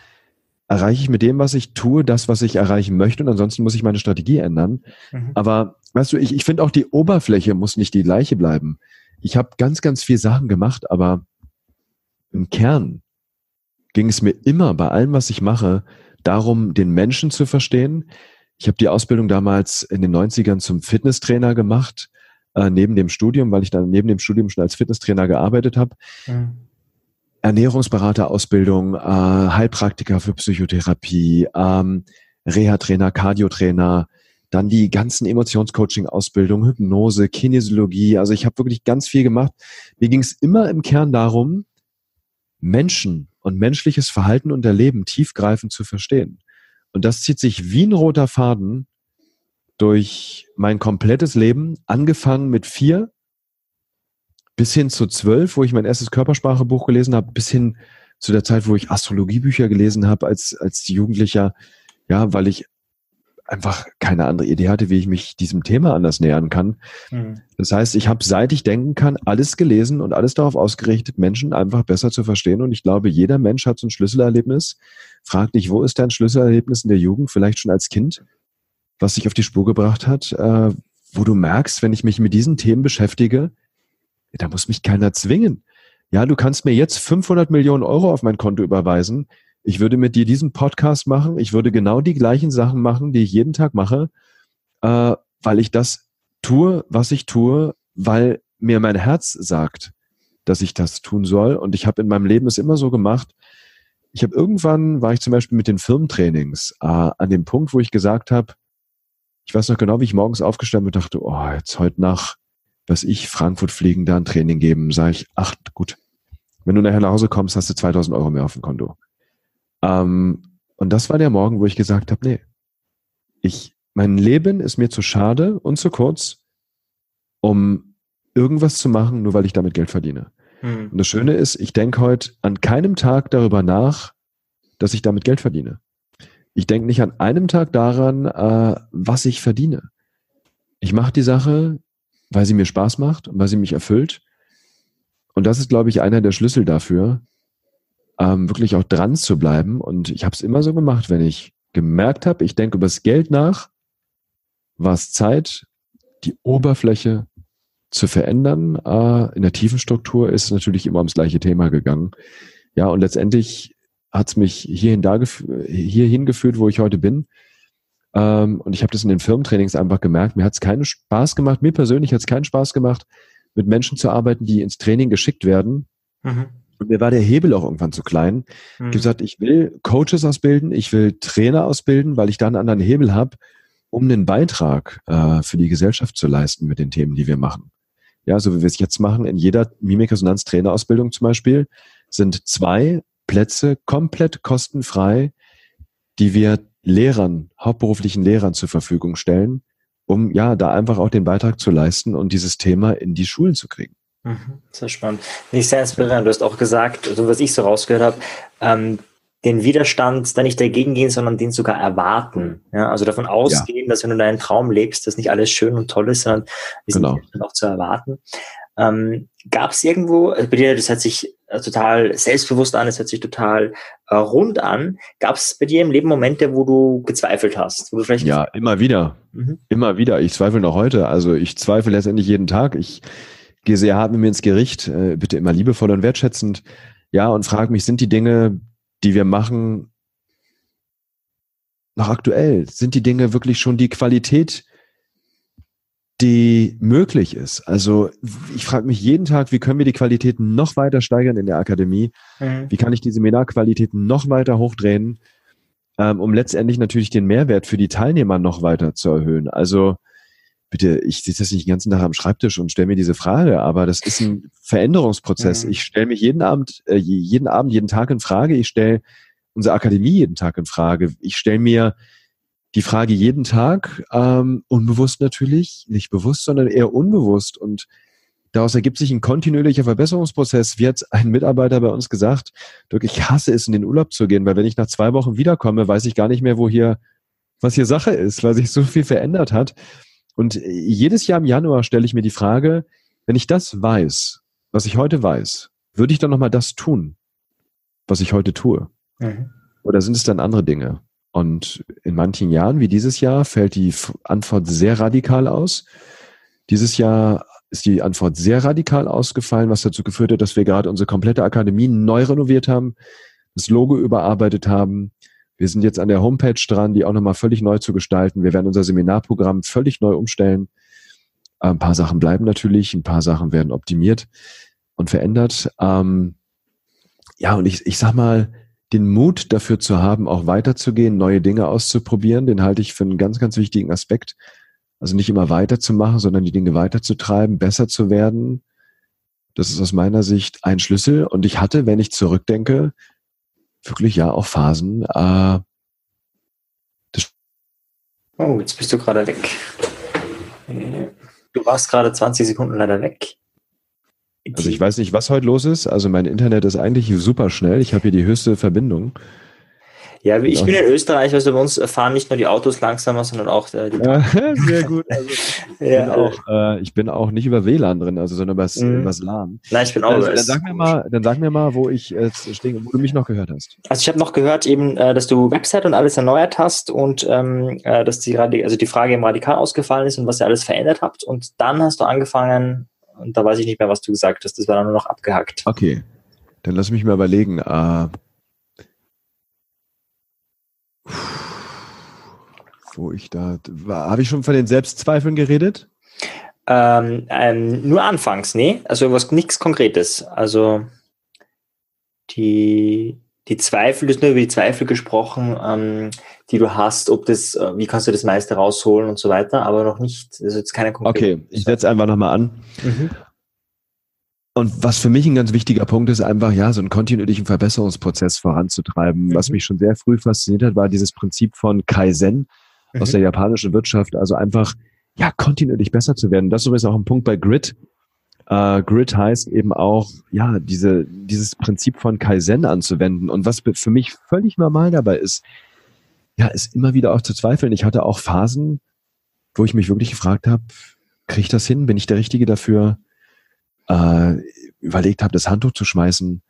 erreiche ich mit dem, was ich tue, das, was ich erreichen möchte und ansonsten muss ich meine Strategie ändern. Mhm. Aber weißt du, ich, ich finde auch die Oberfläche muss nicht die gleiche bleiben. Ich habe ganz, ganz viel Sachen gemacht, aber im Kern ging es mir immer bei allem, was ich mache, darum, den Menschen zu verstehen. Ich habe die Ausbildung damals in den 90ern zum Fitnesstrainer gemacht, äh, neben dem Studium, weil ich dann neben dem Studium schon als Fitnesstrainer gearbeitet habe. Mhm. Ernährungsberaterausbildung, äh, Heilpraktiker für Psychotherapie, ähm, Reha-Trainer, Cardiotrainer, dann die ganzen Emotionscoaching-Ausbildungen, Hypnose, Kinesiologie. Also ich habe wirklich ganz viel gemacht. Mir ging es immer im Kern darum, Menschen und menschliches Verhalten und Erleben tiefgreifend zu verstehen. Und das zieht sich wie ein roter Faden durch mein komplettes Leben, angefangen mit vier bis hin zu zwölf, wo ich mein erstes Körpersprachebuch gelesen habe, bis hin zu der Zeit, wo ich Astrologiebücher gelesen habe als, als Jugendlicher, ja, weil ich einfach keine andere Idee hatte, wie ich mich diesem Thema anders nähern kann. Mhm. Das heißt, ich habe, seit ich denken kann, alles gelesen und alles darauf ausgerichtet, Menschen einfach besser zu verstehen. Und ich glaube, jeder Mensch hat so ein Schlüsselerlebnis. Frag dich, wo ist dein Schlüsselerlebnis in der Jugend, vielleicht schon als Kind, was dich auf die Spur gebracht hat, äh, wo du merkst, wenn ich mich mit diesen Themen beschäftige, da muss mich keiner zwingen. Ja, du kannst mir jetzt 500 Millionen Euro auf mein Konto überweisen. Ich würde mit dir diesen Podcast machen. Ich würde genau die gleichen Sachen machen, die ich jeden Tag mache, äh, weil ich das tue, was ich tue, weil mir mein Herz sagt, dass ich das tun soll. Und ich habe in meinem Leben es immer so gemacht. Ich habe irgendwann, war ich zum Beispiel mit den Firmentrainings äh, an dem Punkt, wo ich gesagt habe, ich weiß noch genau, wie ich morgens aufgestanden bin und dachte, oh, jetzt heute nach, was ich, Frankfurt fliegen, da ein Training geben. Sage ich, ach gut, wenn du nachher nach Hause kommst, hast du 2000 Euro mehr auf dem Konto. Ähm, und das war der Morgen, wo ich gesagt habe, nee, ich, mein Leben ist mir zu schade und zu kurz, um irgendwas zu machen, nur weil ich damit Geld verdiene. Mhm. Und das Schöne ist, ich denke heute an keinem Tag darüber nach, dass ich damit Geld verdiene. Ich denke nicht an einem Tag daran, äh, was ich verdiene. Ich mache die Sache, weil sie mir Spaß macht und weil sie mich erfüllt. Und das ist, glaube ich, einer der Schlüssel dafür, ähm, wirklich auch dran zu bleiben. Und ich habe es immer so gemacht, wenn ich gemerkt habe, ich denke über das Geld nach, war es Zeit, die Oberfläche zu verändern. Äh, in der tiefen Struktur ist natürlich immer ums gleiche Thema gegangen. Ja, und letztendlich hat es mich hierhin, da hierhin geführt, wo ich heute bin. Ähm, und ich habe das in den Firmentrainings einfach gemerkt. Mir hat es keinen Spaß gemacht, mir persönlich hat es keinen Spaß gemacht, mit Menschen zu arbeiten, die ins Training geschickt werden. Mhm. Und mir war der Hebel auch irgendwann zu klein. Mhm. Ich habe gesagt, ich will Coaches ausbilden, ich will Trainer ausbilden, weil ich da einen anderen Hebel habe, um einen Beitrag äh, für die Gesellschaft zu leisten mit den Themen, die wir machen. Ja, so wie wir es jetzt machen, in jeder Mimikresonanz-Trainerausbildung zum Beispiel, sind zwei Plätze komplett kostenfrei, die wir Lehrern, hauptberuflichen Lehrern zur Verfügung stellen, um ja da einfach auch den Beitrag zu leisten und dieses Thema in die Schulen zu kriegen. Mhm, sehr spannend. Ich sehr inspirierend. Du hast auch gesagt, so also was ich so rausgehört habe, ähm, den Widerstand da nicht dagegen gehen, sondern den sogar erwarten. Ja, also davon ausgehen, ja. dass wenn du deinen Traum lebst, dass nicht alles schön und toll ist, sondern genau. sind auch zu erwarten. Ähm, Gab es irgendwo, also bei dir, das hört sich äh, total selbstbewusst an, das hört sich total äh, rund an. Gab es bei dir im Leben Momente, wo du gezweifelt hast? Wo du vielleicht ja, immer wieder. Mhm. Immer wieder. Ich zweifle noch heute. Also ich zweifle letztendlich jeden Tag. Ich gehe sehr hart mit mir ins Gericht, äh, bitte immer liebevoll und wertschätzend. Ja, und frage mich, sind die Dinge, die wir machen, noch aktuell? Sind die Dinge wirklich schon die Qualität, die möglich ist? Also ich frage mich jeden Tag, wie können wir die Qualität noch weiter steigern in der Akademie? Mhm. Wie kann ich die Seminarqualität noch weiter hochdrehen, ähm, um letztendlich natürlich den Mehrwert für die Teilnehmer noch weiter zu erhöhen? Also bitte, ich sitze jetzt nicht den ganzen Tag am Schreibtisch und stelle mir diese Frage, aber das ist ein Veränderungsprozess. Mhm. Ich stelle mich jeden Abend, äh, jeden Abend, jeden Tag in Frage. Ich stelle unsere Akademie jeden Tag in Frage. Ich stelle mir die Frage jeden Tag, ähm, unbewusst natürlich, nicht bewusst, sondern eher unbewusst. Und daraus ergibt sich ein kontinuierlicher Verbesserungsprozess. Wie hat ein Mitarbeiter bei uns gesagt, Dirk, ich hasse es, in den Urlaub zu gehen, weil wenn ich nach zwei Wochen wiederkomme, weiß ich gar nicht mehr, wo hier, was hier Sache ist, weil sich so viel verändert hat. Und jedes Jahr im Januar stelle ich mir die Frage, wenn ich das weiß, was ich heute weiß, würde ich dann nochmal das tun, was ich heute tue? Mhm. Oder sind es dann andere Dinge? Und in manchen Jahren, wie dieses Jahr, fällt die Antwort sehr radikal aus. Dieses Jahr ist die Antwort sehr radikal ausgefallen, was dazu geführt hat, dass wir gerade unsere komplette Akademie neu renoviert haben, das Logo überarbeitet haben, wir sind jetzt an der Homepage dran, die auch nochmal völlig neu zu gestalten. Wir werden unser Seminarprogramm völlig neu umstellen. Ein paar Sachen bleiben natürlich, ein paar Sachen werden optimiert und verändert. Ähm, ja, und ich, ich sag mal, den Mut dafür zu haben, auch weiterzugehen, neue Dinge auszuprobieren, den halte ich für einen ganz, ganz wichtigen Aspekt. Also nicht immer weiterzumachen, sondern die Dinge weiterzutreiben, besser zu werden. Das ist aus meiner Sicht ein Schlüssel. Und ich hatte, wenn ich zurückdenke, wirklich ja auch Phasen. Äh, oh, jetzt bist du gerade weg. Du warst gerade 20 Sekunden leider weg. Also ich weiß nicht, was heute los ist. Also mein Internet ist eigentlich super schnell. Ich habe hier die höchste Verbindung. Ja, ich bin in Österreich, also bei uns fahren nicht nur die Autos langsamer, sondern auch äh, die ja, Sehr gut. Also, ich, ja, bin auch, äh, ich bin auch nicht über WLAN drin, also sondern über mhm. übers LAN. Nein, ich bin auch. Also, dann sag mir mal, dann sag mir mal, wo ich äh, stehe, wo du mich noch gehört hast. Also ich habe noch gehört eben, äh, dass du Website und alles erneuert hast und ähm, äh, dass die also die Frage eben radikal ausgefallen ist und was ihr alles verändert habt. Und dann hast du angefangen, und da weiß ich nicht mehr, was du gesagt hast. Das war dann nur noch abgehackt. Okay, dann lass mich mal überlegen. Äh, wo ich da, habe ich schon von den Selbstzweifeln geredet? Ähm, ähm, nur anfangs, nee? Also was nichts Konkretes. Also die, die Zweifel, du hast nur über die Zweifel gesprochen, ähm, die du hast, ob das, äh, wie kannst du das meiste rausholen und so weiter, aber noch nicht, also jetzt keine konkrete. Okay, ich setze einfach nochmal an. Mhm. Und was für mich ein ganz wichtiger Punkt ist, einfach ja, so einen kontinuierlichen Verbesserungsprozess voranzutreiben. Mhm. Was mich schon sehr früh fasziniert hat, war dieses Prinzip von Kaizen mhm. aus der japanischen Wirtschaft. Also einfach, ja, kontinuierlich besser zu werden. Das ist übrigens auch ein Punkt bei Grit. Uh, Grit heißt eben auch, ja, diese, dieses Prinzip von Kaizen anzuwenden. Und was für mich völlig normal dabei ist, ja, ist immer wieder auch zu zweifeln. Ich hatte auch Phasen, wo ich mich wirklich gefragt habe, kriege ich das hin? Bin ich der Richtige dafür? Äh, überlegt habe, das Handtuch zu schmeißen,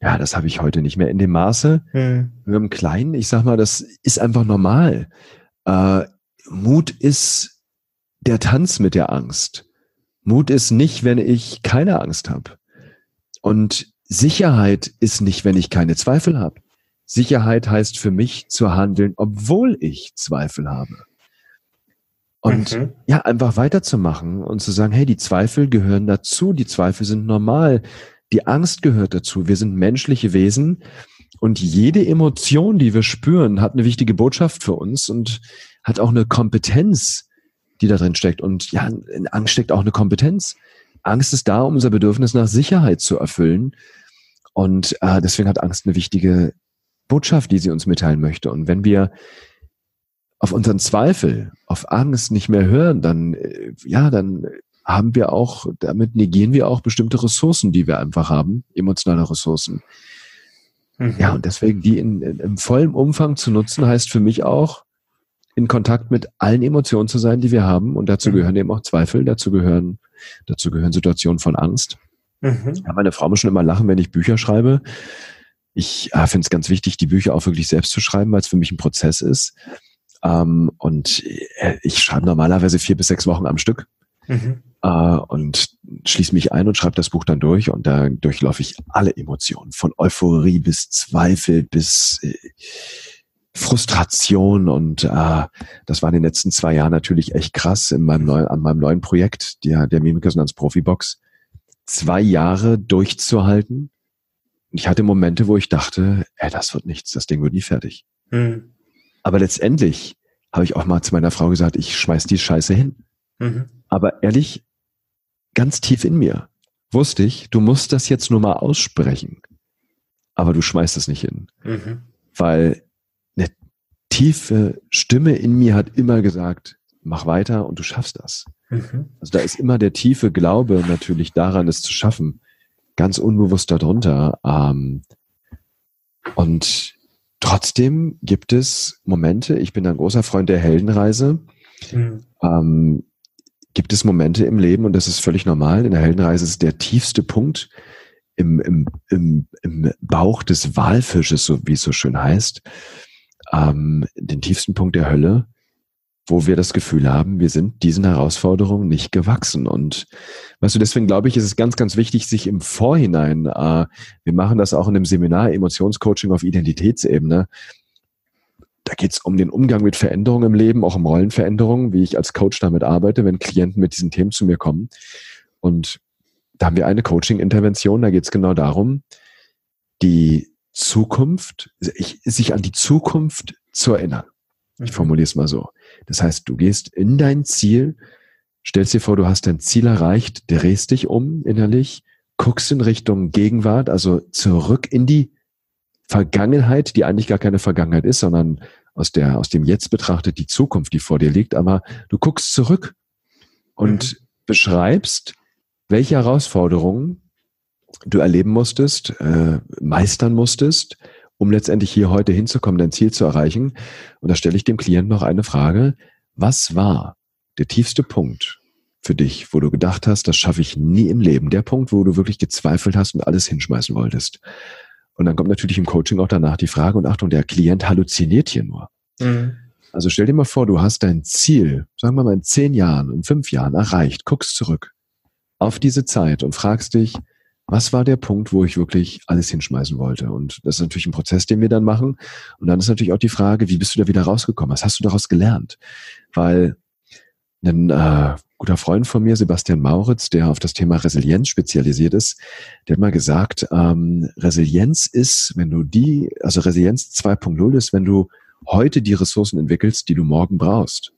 ja, das habe ich heute nicht mehr in dem Maße. Hm. Nur im Kleinen, ich sag mal, das ist einfach normal. Äh, Mut ist der Tanz mit der Angst. Mut ist nicht, wenn ich keine Angst habe. Und Sicherheit ist nicht, wenn ich keine Zweifel habe. Sicherheit heißt für mich zu handeln, obwohl ich Zweifel habe. Und mhm. ja, einfach weiterzumachen und zu sagen, hey, die Zweifel gehören dazu, die Zweifel sind normal, die Angst gehört dazu, wir sind menschliche Wesen und jede Emotion, die wir spüren, hat eine wichtige Botschaft für uns und hat auch eine Kompetenz, die da drin steckt. Und ja, in Angst steckt auch eine Kompetenz. Angst ist da, um unser Bedürfnis nach Sicherheit zu erfüllen. Und äh, deswegen hat Angst eine wichtige Botschaft, die sie uns mitteilen möchte. Und wenn wir auf unseren Zweifel, auf Angst nicht mehr hören, dann, äh, ja, dann haben wir auch, damit negieren wir auch bestimmte Ressourcen, die wir einfach haben, emotionale Ressourcen. Mhm. Ja, und deswegen die in, in, im vollen Umfang zu nutzen, heißt für mich auch, in Kontakt mit allen Emotionen zu sein, die wir haben. Und dazu mhm. gehören eben auch Zweifel, dazu gehören, dazu gehören Situationen von Angst. Mhm. Ja, meine Frau muss schon immer lachen, wenn ich Bücher schreibe. Ich äh, finde es ganz wichtig, die Bücher auch wirklich selbst zu schreiben, weil es für mich ein Prozess ist. Ähm, und äh, ich schreibe normalerweise vier bis sechs Wochen am Stück. Mhm. Äh, und schließe mich ein und schreibe das Buch dann durch und da durchlaufe ich alle Emotionen, von Euphorie bis Zweifel bis äh, Frustration und äh, das war in den letzten zwei Jahren natürlich echt krass in meinem neuen, an meinem neuen Projekt, der, der Mimikresonanz Profibox, zwei Jahre durchzuhalten. Ich hatte Momente, wo ich dachte, ey, das wird nichts, das Ding wird nie fertig. Mhm. Aber letztendlich habe ich auch mal zu meiner Frau gesagt, ich schmeiß die Scheiße hin. Mhm. Aber ehrlich, ganz tief in mir wusste ich, du musst das jetzt nur mal aussprechen. Aber du schmeißt es nicht hin. Mhm. Weil eine tiefe Stimme in mir hat immer gesagt, mach weiter und du schaffst das. Mhm. Also da ist immer der tiefe Glaube natürlich daran, es zu schaffen. Ganz unbewusst darunter. Ähm, und Trotzdem gibt es Momente, ich bin ein großer Freund der Heldenreise, mhm. ähm, gibt es Momente im Leben, und das ist völlig normal, in der Heldenreise ist der tiefste Punkt im, im, im, im Bauch des Walfisches, so wie es so schön heißt, ähm, den tiefsten Punkt der Hölle, wo wir das Gefühl haben, wir sind diesen Herausforderungen nicht gewachsen. Und weißt du, deswegen glaube ich, ist es ganz, ganz wichtig, sich im Vorhinein, äh, wir machen das auch in dem Seminar Emotionscoaching auf Identitätsebene, da geht es um den Umgang mit Veränderungen im Leben, auch um Rollenveränderungen, wie ich als Coach damit arbeite, wenn Klienten mit diesen Themen zu mir kommen. Und da haben wir eine Coaching-Intervention, da geht es genau darum, die Zukunft, sich an die Zukunft zu erinnern. Ich mhm. formuliere es mal so. Das heißt, du gehst in dein Ziel, stellst dir vor, du hast dein Ziel erreicht, drehst dich um innerlich, guckst in Richtung Gegenwart, also zurück in die Vergangenheit, die eigentlich gar keine Vergangenheit ist, sondern aus der, aus dem Jetzt betrachtet die Zukunft, die vor dir liegt, aber du guckst zurück und mhm. beschreibst, welche Herausforderungen du erleben musstest, äh, meistern musstest, um letztendlich hier heute hinzukommen, dein Ziel zu erreichen. Und da stelle ich dem Klienten noch eine Frage. Was war der tiefste Punkt für dich, wo du gedacht hast, das schaffe ich nie im Leben? Der Punkt, wo du wirklich gezweifelt hast und alles hinschmeißen wolltest. Und dann kommt natürlich im Coaching auch danach die Frage, und Achtung, der Klient halluziniert hier nur. Mhm. Also stell dir mal vor, du hast dein Ziel, sagen wir mal in zehn Jahren, in fünf Jahren erreicht, guckst zurück auf diese Zeit und fragst dich, was war der Punkt, wo ich wirklich alles hinschmeißen wollte? Und das ist natürlich ein Prozess, den wir dann machen. Und dann ist natürlich auch die Frage, wie bist du da wieder rausgekommen? Was hast du daraus gelernt? Weil ein, äh, guter Freund von mir, Sebastian Mauritz, der auf das Thema Resilienz spezialisiert ist, der hat mal gesagt, ähm, Resilienz ist, wenn du die, also Resilienz 2.0 ist, wenn du heute die Ressourcen entwickelst, die du morgen brauchst.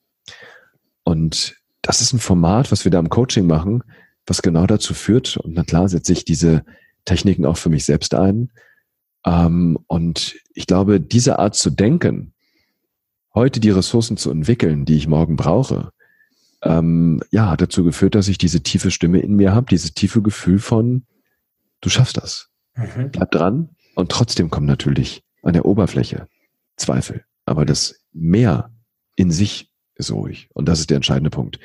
Und das ist ein Format, was wir da im Coaching machen, was genau dazu führt. Und na klar setze ich diese Techniken auch für mich selbst ein. Ähm, und ich glaube, diese Art zu denken, heute die Ressourcen zu entwickeln, die ich morgen brauche, ähm, ja, hat dazu geführt, dass ich diese tiefe Stimme in mir habe, dieses tiefe Gefühl von, du schaffst das. Mhm. Bleib dran. Und trotzdem kommen natürlich an der Oberfläche Zweifel. Aber das Mehr in sich ist ruhig. Und das ist der entscheidende Punkt.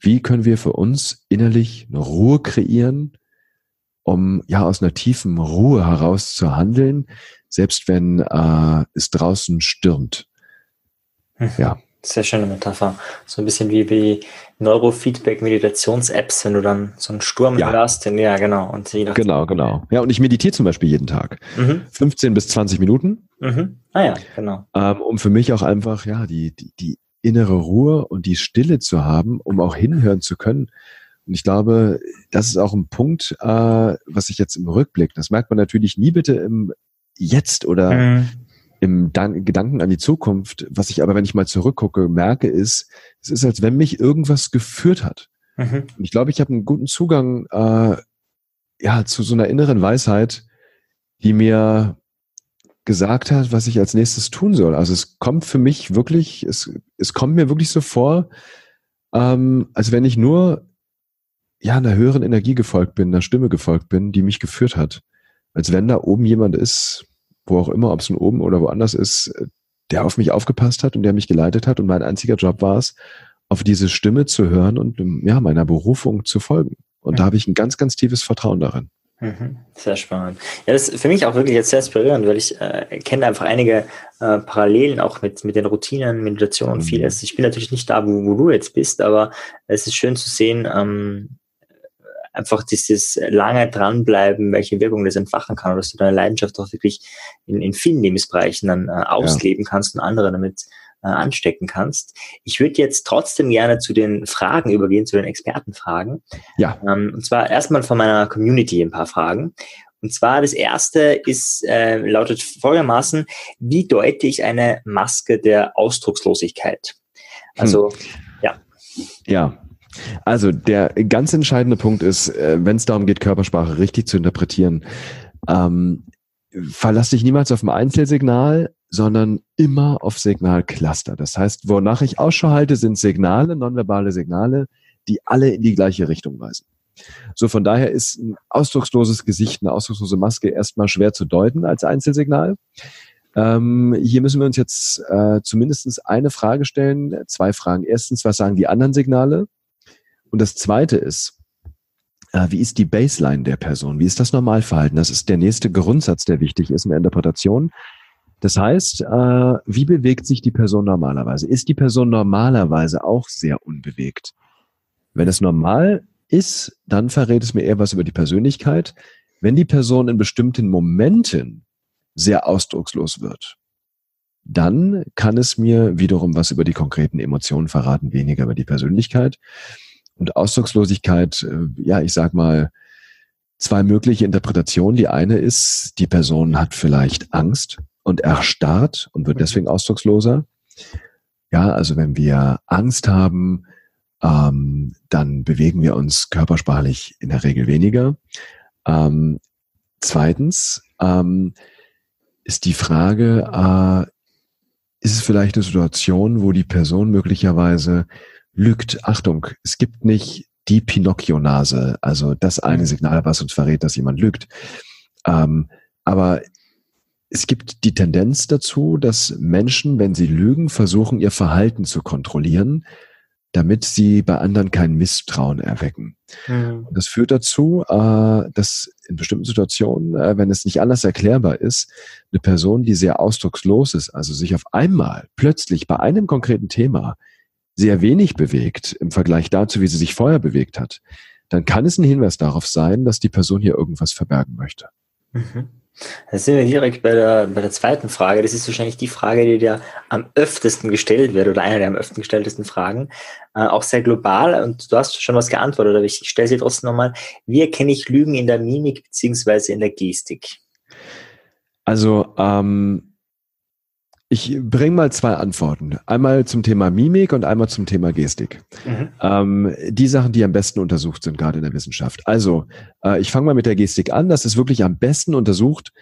Wie können wir für uns innerlich eine Ruhe kreieren, um ja aus einer tiefen Ruhe heraus zu handeln, selbst wenn äh, es draußen stürmt. Mhm. Ja. Sehr schöne Metapher. So ein bisschen wie wie Neurofeedback-Meditations-Apps, wenn du dann so einen Sturm ja. hörst. Ja, genau. Und genau, genau. Ja, und ich meditiere zum Beispiel jeden Tag. Mhm. 15 bis 20 Minuten. Mhm. Ah ja, genau. Ähm, um für mich auch einfach, ja, die, die, die innere Ruhe und die Stille zu haben, um auch hinhören zu können. Und ich glaube, das ist auch ein Punkt, äh, was ich jetzt im Rückblick, das merkt man natürlich nie bitte im Jetzt oder mhm im Dan Gedanken an die Zukunft, was ich aber, wenn ich mal zurückgucke, merke, ist, es ist, als wenn mich irgendwas geführt hat. Mhm. Und ich glaube, ich habe einen guten Zugang äh, ja, zu so einer inneren Weisheit, die mir gesagt hat, was ich als nächstes tun soll. Also es kommt für mich wirklich, es, es kommt mir wirklich so vor, ähm, als wenn ich nur ja einer höheren Energie gefolgt bin, einer Stimme gefolgt bin, die mich geführt hat. Als wenn da oben jemand ist, wo auch immer, ob es nun oben oder woanders ist, der auf mich aufgepasst hat und der mich geleitet hat. Und mein einziger Job war es, auf diese Stimme zu hören und ja, meiner Berufung zu folgen. Und mhm. da habe ich ein ganz, ganz tiefes Vertrauen darin. Mhm. Sehr spannend. Ja, das ist für mich auch wirklich jetzt sehr inspirierend, weil ich äh, kenne einfach einige äh, Parallelen auch mit, mit den Routinen, Meditation und mhm. vieles. Ich bin natürlich nicht da, wo, wo du jetzt bist, aber es ist schön zu sehen, ähm, einfach dieses lange dranbleiben, welche Wirkung das entfachen kann, oder dass du deine Leidenschaft auch wirklich in, in vielen Lebensbereichen dann äh, ausleben ja. kannst und andere damit äh, anstecken kannst. Ich würde jetzt trotzdem gerne zu den Fragen übergehen, zu den Expertenfragen. Ja. Ähm, und zwar erstmal von meiner Community ein paar Fragen. Und zwar das erste ist, äh, lautet folgendermaßen, wie deute ich eine Maske der Ausdruckslosigkeit? Also, hm. ja. Ja, also der ganz entscheidende Punkt ist, äh, wenn es darum geht, Körpersprache richtig zu interpretieren, ähm, verlass dich niemals auf ein Einzelsignal, sondern immer auf Signalcluster. Das heißt, wonach ich Ausschau halte, sind Signale, nonverbale Signale, die alle in die gleiche Richtung weisen. So von daher ist ein ausdrucksloses Gesicht, eine ausdruckslose Maske erstmal schwer zu deuten als Einzelsignal. Ähm, hier müssen wir uns jetzt äh, zumindest eine Frage stellen, zwei Fragen. Erstens, was sagen die anderen Signale? Und das Zweite ist, äh, wie ist die Baseline der Person? Wie ist das Normalverhalten? Das ist der nächste Grundsatz, der wichtig ist in der Interpretation. Das heißt, äh, wie bewegt sich die Person normalerweise? Ist die Person normalerweise auch sehr unbewegt? Wenn es normal ist, dann verrät es mir eher was über die Persönlichkeit. Wenn die Person in bestimmten Momenten sehr ausdruckslos wird, dann kann es mir wiederum was über die konkreten Emotionen verraten, weniger über die Persönlichkeit. Und Ausdruckslosigkeit, äh, ja, ich sag mal, zwei mögliche Interpretationen. Die eine ist, die Person hat vielleicht Angst und erstarrt und wird deswegen ausdrucksloser. Ja, also wenn wir Angst haben, ähm, dann bewegen wir uns körpersprachlich in der Regel weniger. Ähm, zweitens ähm, ist die Frage, äh, ist es vielleicht eine Situation, wo die Person möglicherweise lügt. Achtung, es gibt nicht die Pinocchio-Nase, also das eine mhm. Signal, was uns verrät, dass jemand lügt. Ähm, aber es gibt die Tendenz dazu, dass Menschen, wenn sie lügen, versuchen, ihr Verhalten zu kontrollieren, damit sie bei anderen kein Misstrauen erwecken. Mhm. Das führt dazu, äh, dass in bestimmten Situationen, äh, wenn es nicht anders erklärbar ist, eine Person, die sehr ausdruckslos ist, also sich auf einmal plötzlich bei einem konkreten Thema sehr wenig bewegt im Vergleich dazu, wie sie sich vorher bewegt hat, dann kann es ein Hinweis darauf sein, dass die Person hier irgendwas verbergen möchte. Mhm. Da sind wir direkt bei der, bei der zweiten Frage. Das ist wahrscheinlich die Frage, die dir am öftesten gestellt wird oder eine der am öftesten gestelltesten Fragen. Äh, auch sehr global und du hast schon was geantwortet, aber ich stelle sie trotzdem nochmal. Wie erkenne ich Lügen in der Mimik beziehungsweise in der Gestik? Also ähm, ich bringe mal zwei Antworten. Einmal zum Thema Mimik und einmal zum Thema Gestik. Mhm. Ähm, die Sachen, die am besten untersucht sind, gerade in der Wissenschaft. Also, äh, ich fange mal mit der Gestik an. Das ist wirklich am besten untersucht.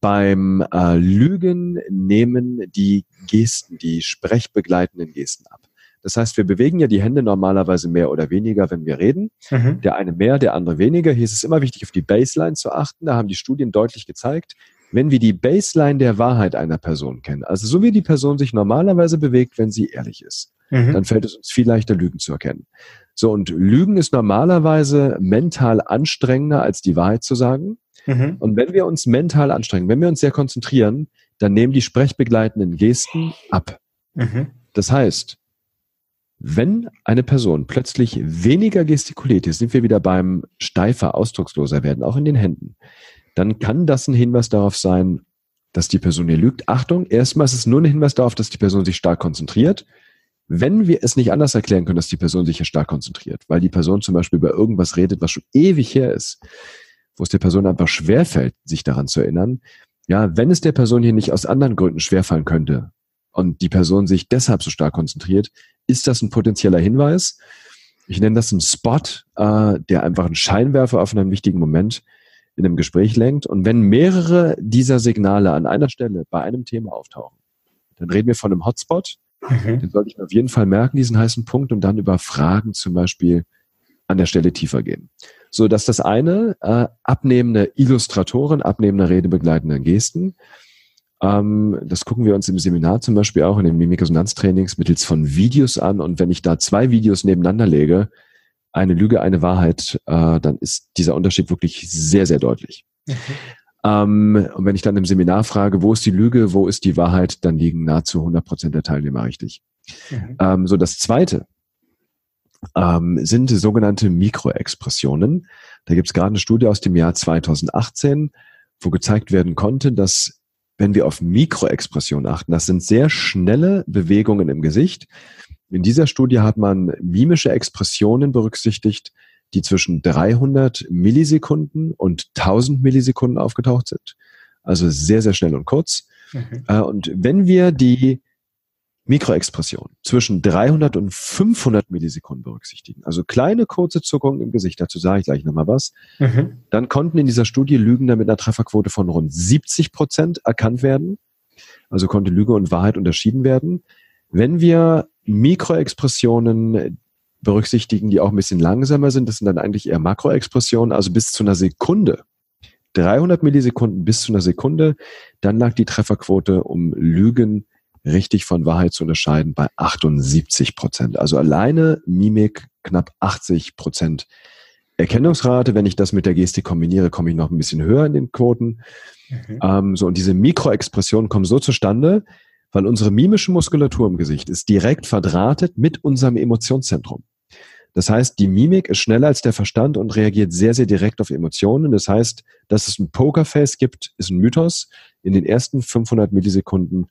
Beim äh, Lügen nehmen die Gesten, die sprechbegleitenden Gesten ab. Das heißt, wir bewegen ja die Hände normalerweise mehr oder weniger, wenn wir reden. Mhm. Der eine mehr, der andere weniger. Hier ist es immer wichtig, auf die Baseline zu achten. Da haben die Studien deutlich gezeigt, wenn wir die Baseline der Wahrheit einer Person kennen, also so wie die Person sich normalerweise bewegt, wenn sie ehrlich ist, mhm. dann fällt es uns viel leichter, Lügen zu erkennen. So, und Lügen ist normalerweise mental anstrengender, als die Wahrheit zu sagen. Mhm. Und wenn wir uns mental anstrengen, wenn wir uns sehr konzentrieren, dann nehmen die sprechbegleitenden Gesten ab. Mhm. Das heißt, wenn eine Person plötzlich weniger gestikuliert, jetzt sind wir wieder beim steifer, ausdrucksloser werden, auch in den Händen, dann kann das ein Hinweis darauf sein, dass die Person hier lügt. Achtung, erstmal ist es nur ein Hinweis darauf, dass die Person sich stark konzentriert. Wenn wir es nicht anders erklären können, dass die Person sich hier stark konzentriert, weil die Person zum Beispiel über irgendwas redet, was schon ewig her ist, wo es der Person einfach schwerfällt, sich daran zu erinnern, ja, wenn es der Person hier nicht aus anderen Gründen schwerfallen könnte und die Person sich deshalb so stark konzentriert, ist das ein potenzieller Hinweis. Ich nenne das einen Spot, äh, der einfach einen Scheinwerfer auf einen wichtigen Moment in einem Gespräch lenkt. Und wenn mehrere dieser Signale an einer Stelle bei einem Thema auftauchen, dann reden wir von einem Hotspot. Mhm. Den sollte ich mir auf jeden Fall merken, diesen heißen Punkt, und dann über Fragen zum Beispiel an der Stelle tiefer gehen. So dass das eine, äh, abnehmende Illustratoren, abnehmende redebegleitende Gesten, ähm, das gucken wir uns im Seminar zum Beispiel auch in den Mimikresonanztrainings mittels von Videos an. Und wenn ich da zwei Videos nebeneinander lege, eine Lüge, eine Wahrheit, äh, dann ist dieser Unterschied wirklich sehr, sehr deutlich. Mhm. Ähm, und wenn ich dann im Seminar frage, wo ist die Lüge, wo ist die Wahrheit, dann liegen nahezu 100 Prozent der Teilnehmer richtig. Mhm. Ähm, so das Zweite ähm, sind sogenannte Mikroexpressionen. Da gibt es gerade eine Studie aus dem Jahr 2018, wo gezeigt werden konnte, dass wenn wir auf Mikroexpressionen achten, das sind sehr schnelle Bewegungen im Gesicht, in dieser Studie hat man mimische Expressionen berücksichtigt, die zwischen 300 Millisekunden und 1000 Millisekunden aufgetaucht sind. Also sehr, sehr schnell und kurz. Mhm. Äh, und wenn wir die Mikroexpression zwischen 300 und 500 Millisekunden berücksichtigen, also kleine kurze Zuckungen im Gesicht, dazu sage ich gleich nochmal was, mhm. dann konnten in dieser Studie Lügner mit einer Trefferquote von rund 70 Prozent erkannt werden. Also konnte Lüge und Wahrheit unterschieden werden. Wenn wir Mikroexpressionen berücksichtigen, die auch ein bisschen langsamer sind. Das sind dann eigentlich eher Makroexpressionen, also bis zu einer Sekunde. 300 Millisekunden bis zu einer Sekunde. Dann lag die Trefferquote, um Lügen richtig von Wahrheit zu unterscheiden, bei 78 Prozent. Also alleine Mimik knapp 80 Prozent. Erkennungsrate, wenn ich das mit der Gestik kombiniere, komme ich noch ein bisschen höher in den Quoten. Mhm. Ähm, so, und diese Mikroexpressionen kommen so zustande, weil unsere mimische Muskulatur im Gesicht ist direkt verdrahtet mit unserem Emotionszentrum. Das heißt, die Mimik ist schneller als der Verstand und reagiert sehr, sehr direkt auf Emotionen. Das heißt, dass es ein Pokerface gibt, ist ein Mythos. In den ersten 500 Millisekunden,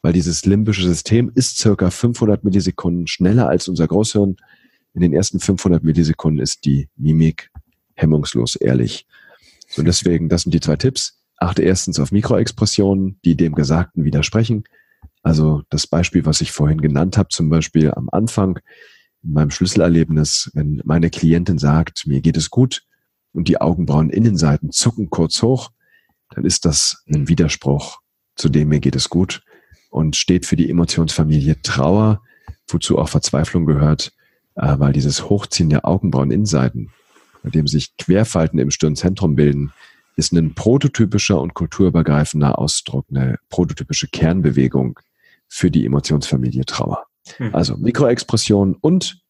weil dieses limbische System ist circa 500 Millisekunden schneller als unser Großhirn. In den ersten 500 Millisekunden ist die Mimik hemmungslos ehrlich. So deswegen, das sind die zwei Tipps. Achte erstens auf Mikroexpressionen, die dem Gesagten widersprechen. Also das Beispiel, was ich vorhin genannt habe, zum Beispiel am Anfang in meinem Schlüsselerlebnis, wenn meine Klientin sagt, mir geht es gut und die Augenbrauen Innenseiten zucken kurz hoch, dann ist das ein Widerspruch zu dem mir geht es gut und steht für die Emotionsfamilie Trauer, wozu auch Verzweiflung gehört, äh, weil dieses Hochziehen der Augenbrauen Innenseiten, bei dem sich Querfalten im Stirnzentrum bilden, ist ein prototypischer und kulturübergreifender Ausdruck, eine prototypische Kernbewegung für die Emotionsfamilie Trauer. Mhm. Also Mikroexpression und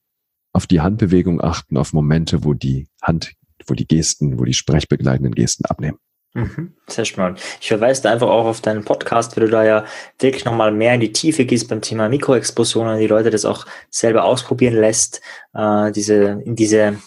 auf die Handbewegung achten, auf Momente, wo die Hand, wo die Gesten, wo die sprechbegleitenden Gesten abnehmen. Mhm, sehr spannend. Ich verweise da einfach auch auf deinen Podcast, weil du da ja wirklich nochmal mehr in die Tiefe gehst beim Thema Mikroexplosionen, die Leute das auch selber ausprobieren lässt, äh, diese, in diese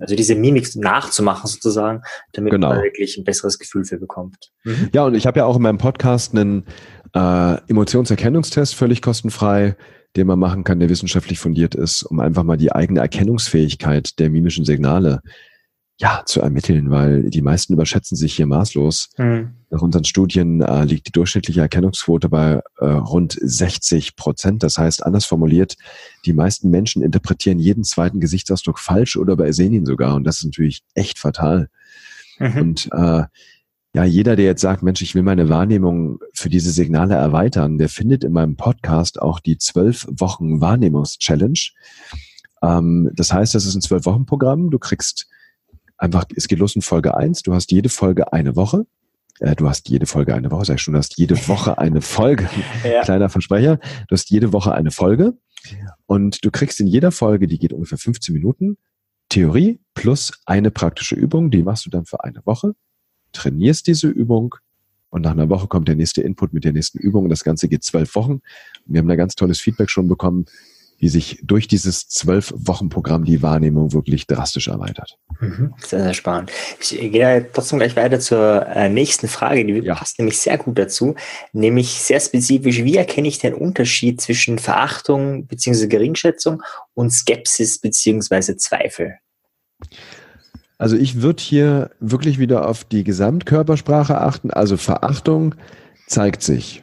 also diese Mimik nachzumachen sozusagen, damit genau. man wirklich ein besseres Gefühl für bekommt. Mhm. Ja, und ich habe ja auch in meinem Podcast einen äh, Emotionserkennungstest völlig kostenfrei, den man machen kann, der wissenschaftlich fundiert ist, um einfach mal die eigene Erkennungsfähigkeit der mimischen Signale ja, zu ermitteln, weil die meisten überschätzen sich hier maßlos. Mhm. Nach unseren Studien äh, liegt die durchschnittliche Erkennungsquote bei äh, rund 60 Prozent. Das heißt, anders formuliert, die meisten Menschen interpretieren jeden zweiten Gesichtsausdruck falsch oder übersehen ihn sogar. Und das ist natürlich echt fatal. Mhm. Und äh, ja, jeder, der jetzt sagt, Mensch, ich will meine Wahrnehmung für diese Signale erweitern, der findet in meinem Podcast auch die zwölf Wochen Wahrnehmungs-Challenge. Ähm, das heißt, das ist ein zwölf Wochen Programm. Du kriegst einfach, es geht los in Folge eins. Du hast jede Folge eine Woche. Äh, du hast jede Folge eine Woche, sag ich schon, du hast jede Woche eine Folge. ja. Kleiner Versprecher. Du hast jede Woche eine Folge. Und du kriegst in jeder Folge, die geht ungefähr 15 Minuten, Theorie plus eine praktische Übung, die machst du dann für eine Woche, trainierst diese Übung und nach einer Woche kommt der nächste Input mit der nächsten Übung. Das Ganze geht zwölf Wochen. Wir haben da ganz tolles Feedback schon bekommen wie sich durch dieses zwölf Wochen Programm die Wahrnehmung wirklich drastisch erweitert. Mhm. Sehr, sehr spannend. Ich gehe trotzdem gleich weiter zur äh, nächsten Frage, die ja. passt nämlich sehr gut dazu, nämlich sehr spezifisch, wie erkenne ich den Unterschied zwischen Verachtung bzw. Geringschätzung und Skepsis bzw. Zweifel? Also ich würde hier wirklich wieder auf die Gesamtkörpersprache achten. Also Verachtung zeigt sich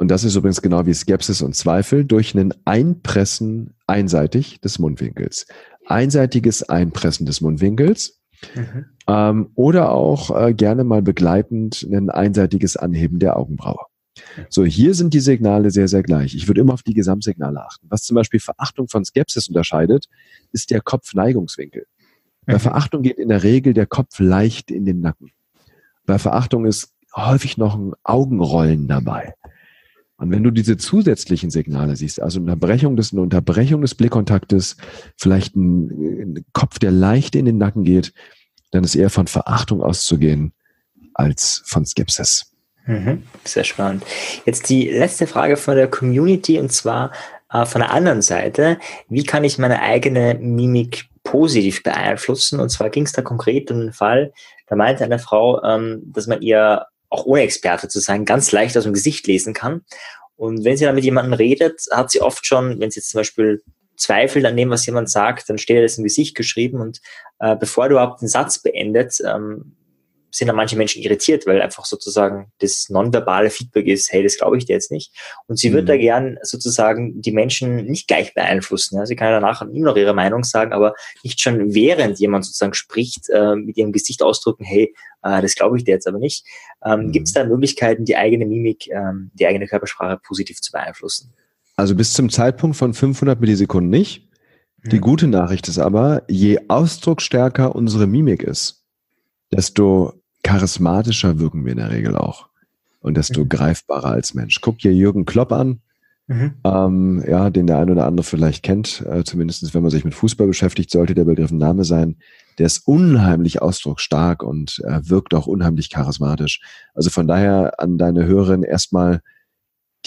und das ist übrigens genau wie Skepsis und Zweifel, durch einen Einpressen einseitig des Mundwinkels. Einseitiges Einpressen des Mundwinkels. Mhm. Ähm, oder auch äh, gerne mal begleitend ein einseitiges Anheben der Augenbraue. So, hier sind die Signale sehr, sehr gleich. Ich würde immer auf die Gesamtsignale achten. Was zum Beispiel Verachtung von Skepsis unterscheidet, ist der Kopfneigungswinkel. Bei Verachtung geht in der Regel der Kopf leicht in den Nacken. Bei Verachtung ist häufig noch ein Augenrollen dabei. Und wenn du diese zusätzlichen Signale siehst, also Unterbrechung des, eine Unterbrechung des Blickkontaktes, vielleicht ein, ein Kopf, der leicht in den Nacken geht, dann ist eher von Verachtung auszugehen als von Skepsis. Mhm, sehr spannend. Jetzt die letzte Frage von der Community und zwar äh, von der anderen Seite. Wie kann ich meine eigene Mimik positiv beeinflussen? Und zwar ging es da konkret um einen Fall, da meinte eine Frau, ähm, dass man ihr auch ohne Experte zu sein, ganz leicht aus dem Gesicht lesen kann. Und wenn sie dann mit jemandem redet, hat sie oft schon, wenn sie jetzt zum Beispiel zweifelt an dem, was jemand sagt, dann steht das im Gesicht geschrieben und äh, bevor du überhaupt den Satz beendet, ähm, sind dann manche Menschen irritiert, weil einfach sozusagen das nonverbale Feedback ist, hey, das glaube ich dir jetzt nicht. Und sie mhm. wird da gern sozusagen die Menschen nicht gleich beeinflussen. Ja. Sie kann ja danach immer noch ihre Meinung sagen, aber nicht schon während jemand sozusagen spricht, äh, mit ihrem Gesicht ausdrücken, hey, äh, das glaube ich dir jetzt aber nicht. Ähm, mhm. Gibt es da Möglichkeiten, die eigene Mimik, ähm, die eigene Körpersprache positiv zu beeinflussen? Also bis zum Zeitpunkt von 500 Millisekunden nicht. Die mhm. gute Nachricht ist aber, je ausdrucksstärker unsere Mimik ist, desto charismatischer wirken wir in der Regel auch und desto mhm. greifbarer als Mensch. Guck dir Jürgen Klopp an, mhm. ähm, ja, den der ein oder andere vielleicht kennt, äh, zumindest wenn man sich mit Fußball beschäftigt, sollte der Begriff ein Name sein. Der ist unheimlich ausdrucksstark und äh, wirkt auch unheimlich charismatisch. Also von daher an deine Hörerin erstmal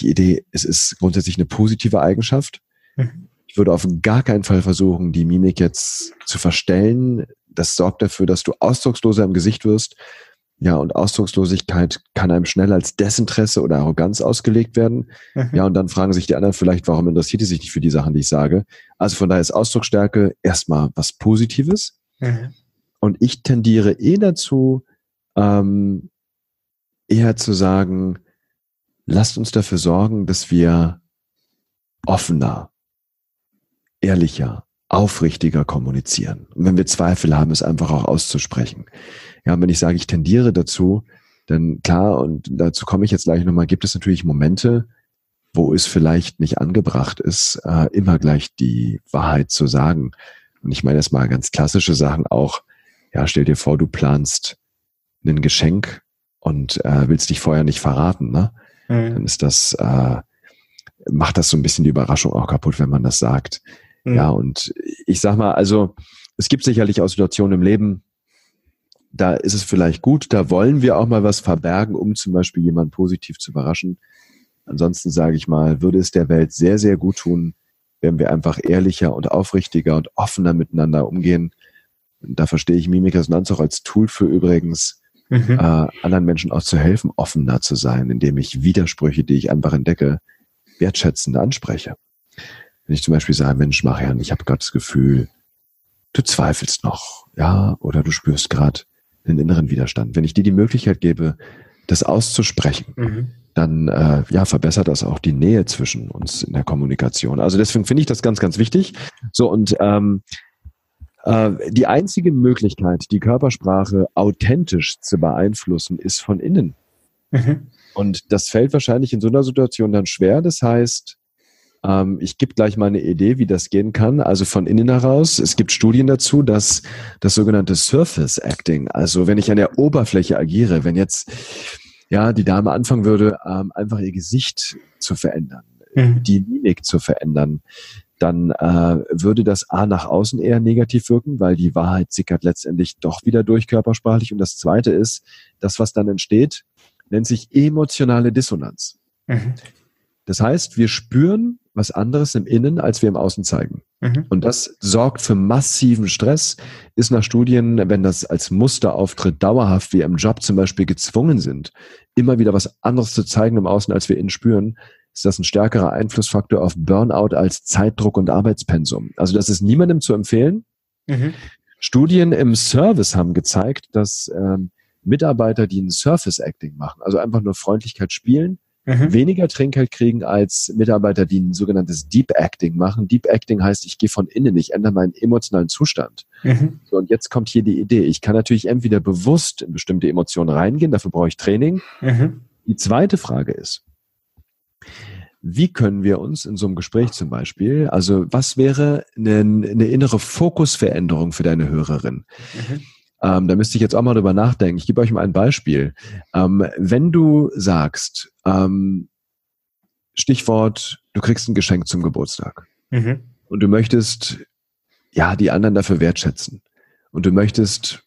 die Idee, es ist grundsätzlich eine positive Eigenschaft. Mhm. Ich würde auf gar keinen Fall versuchen, die Mimik jetzt zu verstellen. Das sorgt dafür, dass du ausdrucksloser im Gesicht wirst ja, und Ausdruckslosigkeit kann einem schnell als Desinteresse oder Arroganz ausgelegt werden. Mhm. Ja, und dann fragen sich die anderen vielleicht, warum interessiert die sich nicht für die Sachen, die ich sage. Also von daher ist Ausdrucksstärke erstmal was Positives. Mhm. Und ich tendiere eh dazu, ähm, eher zu sagen, lasst uns dafür sorgen, dass wir offener, ehrlicher, aufrichtiger kommunizieren. Und wenn wir Zweifel haben, es einfach auch auszusprechen. Ja, wenn ich sage, ich tendiere dazu, dann klar, und dazu komme ich jetzt gleich nochmal, gibt es natürlich Momente, wo es vielleicht nicht angebracht ist, äh, immer gleich die Wahrheit zu sagen. Und ich meine jetzt mal ganz klassische Sachen auch. Ja, stell dir vor, du planst ein Geschenk und äh, willst dich vorher nicht verraten, ne? Mhm. Dann ist das, äh, macht das so ein bisschen die Überraschung auch kaputt, wenn man das sagt. Mhm. Ja, und ich sag mal, also es gibt sicherlich auch Situationen im Leben, da ist es vielleicht gut, da wollen wir auch mal was verbergen, um zum Beispiel jemanden positiv zu überraschen. Ansonsten sage ich mal, würde es der Welt sehr, sehr gut tun, wenn wir einfach ehrlicher und aufrichtiger und offener miteinander umgehen. Da verstehe ich Mimikresonanz auch als Tool für übrigens, mhm. äh, anderen Menschen auch zu helfen, offener zu sein, indem ich Widersprüche, die ich einfach entdecke, wertschätzend anspreche. Wenn ich zum Beispiel sage, Mensch, Marian, ich habe gerade das Gefühl, du zweifelst noch, ja, oder du spürst gerade einen inneren Widerstand. Wenn ich dir die Möglichkeit gebe, das auszusprechen, mhm. dann äh, ja verbessert das auch die Nähe zwischen uns in der Kommunikation. Also deswegen finde ich das ganz, ganz wichtig. So und ähm, äh, die einzige Möglichkeit, die Körpersprache authentisch zu beeinflussen, ist von innen. Mhm. Und das fällt wahrscheinlich in so einer Situation dann schwer. Das heißt, ähm, ich gebe gleich mal eine Idee, wie das gehen kann. Also von innen heraus. Es gibt Studien dazu, dass das sogenannte Surface Acting, also wenn ich an der Oberfläche agiere, wenn jetzt ja die Dame anfangen würde, ähm, einfach ihr Gesicht zu verändern, mhm. die Mimik zu verändern, dann äh, würde das A nach außen eher negativ wirken, weil die Wahrheit sickert letztendlich doch wieder durch körpersprachlich. Und das Zweite ist, das, was dann entsteht, nennt sich emotionale Dissonanz. Mhm. Das heißt, wir spüren was anderes im Innen, als wir im Außen zeigen. Mhm. Und das sorgt für massiven Stress, ist nach Studien, wenn das als Muster auftritt, dauerhaft, wie im Job zum Beispiel gezwungen sind, immer wieder was anderes zu zeigen im Außen, als wir innen spüren, ist das ein stärkerer Einflussfaktor auf Burnout als Zeitdruck und Arbeitspensum. Also das ist niemandem zu empfehlen. Mhm. Studien im Service haben gezeigt, dass ähm, Mitarbeiter, die ein Surface Acting machen, also einfach nur Freundlichkeit spielen, mhm. weniger Trinkgeld kriegen als Mitarbeiter, die ein sogenanntes Deep Acting machen. Deep Acting heißt, ich gehe von innen, ich ändere meinen emotionalen Zustand. Mhm. So, und jetzt kommt hier die Idee. Ich kann natürlich entweder bewusst in bestimmte Emotionen reingehen, dafür brauche ich Training. Mhm. Die zweite Frage ist, wie können wir uns in so einem Gespräch zum Beispiel, also was wäre eine, eine innere Fokusveränderung für deine Hörerin? Mhm. Ähm, da müsste ich jetzt auch mal drüber nachdenken. Ich gebe euch mal ein Beispiel. Ähm, wenn du sagst, ähm, Stichwort, du kriegst ein Geschenk zum Geburtstag mhm. und du möchtest ja die anderen dafür wertschätzen und du möchtest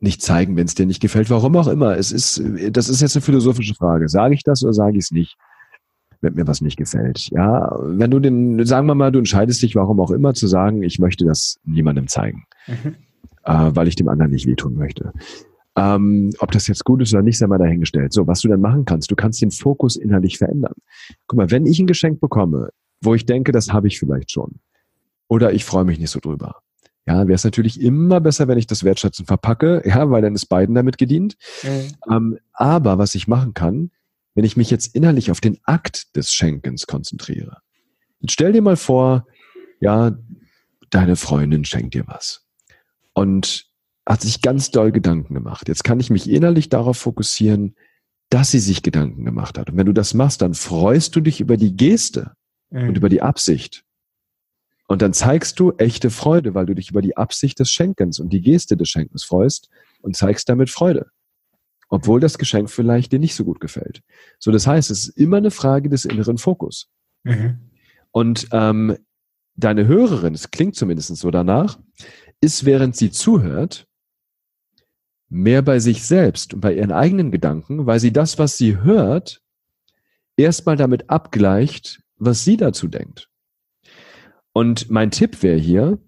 nicht zeigen, wenn es dir nicht gefällt, warum auch immer. Es ist, das ist jetzt eine philosophische Frage. Sage ich das oder sage ich es nicht? wenn mir was nicht gefällt. Ja, wenn du den, sagen wir mal, du entscheidest dich, warum auch immer, zu sagen, ich möchte das niemandem zeigen, mhm. Äh, weil ich dem anderen nicht wehtun möchte. Ähm, ob das jetzt gut ist oder nicht, sei mal dahingestellt. So, was du dann machen kannst, du kannst den Fokus innerlich verändern. Guck mal, wenn ich ein Geschenk bekomme, wo ich denke, das habe ich vielleicht schon, oder ich freue mich nicht so drüber, ja, wäre es natürlich immer besser, wenn ich das Wertschätzen verpacke, ja, weil dann ist beiden damit gedient. Mhm. Ähm, aber was ich machen kann, wenn ich mich jetzt innerlich auf den Akt des Schenkens konzentriere. Jetzt stell dir mal vor, ja, deine Freundin schenkt dir was und hat sich ganz doll Gedanken gemacht. Jetzt kann ich mich innerlich darauf fokussieren, dass sie sich Gedanken gemacht hat. Und wenn du das machst, dann freust du dich über die Geste mhm. und über die Absicht. Und dann zeigst du echte Freude, weil du dich über die Absicht des Schenkens und die Geste des Schenkens freust und zeigst damit Freude obwohl das Geschenk vielleicht dir nicht so gut gefällt. So, das heißt, es ist immer eine Frage des inneren Fokus. Mhm. Und ähm, deine Hörerin, es klingt zumindest so danach, ist, während sie zuhört, mehr bei sich selbst und bei ihren eigenen Gedanken, weil sie das, was sie hört, erstmal damit abgleicht, was sie dazu denkt. Und mein Tipp wäre hier,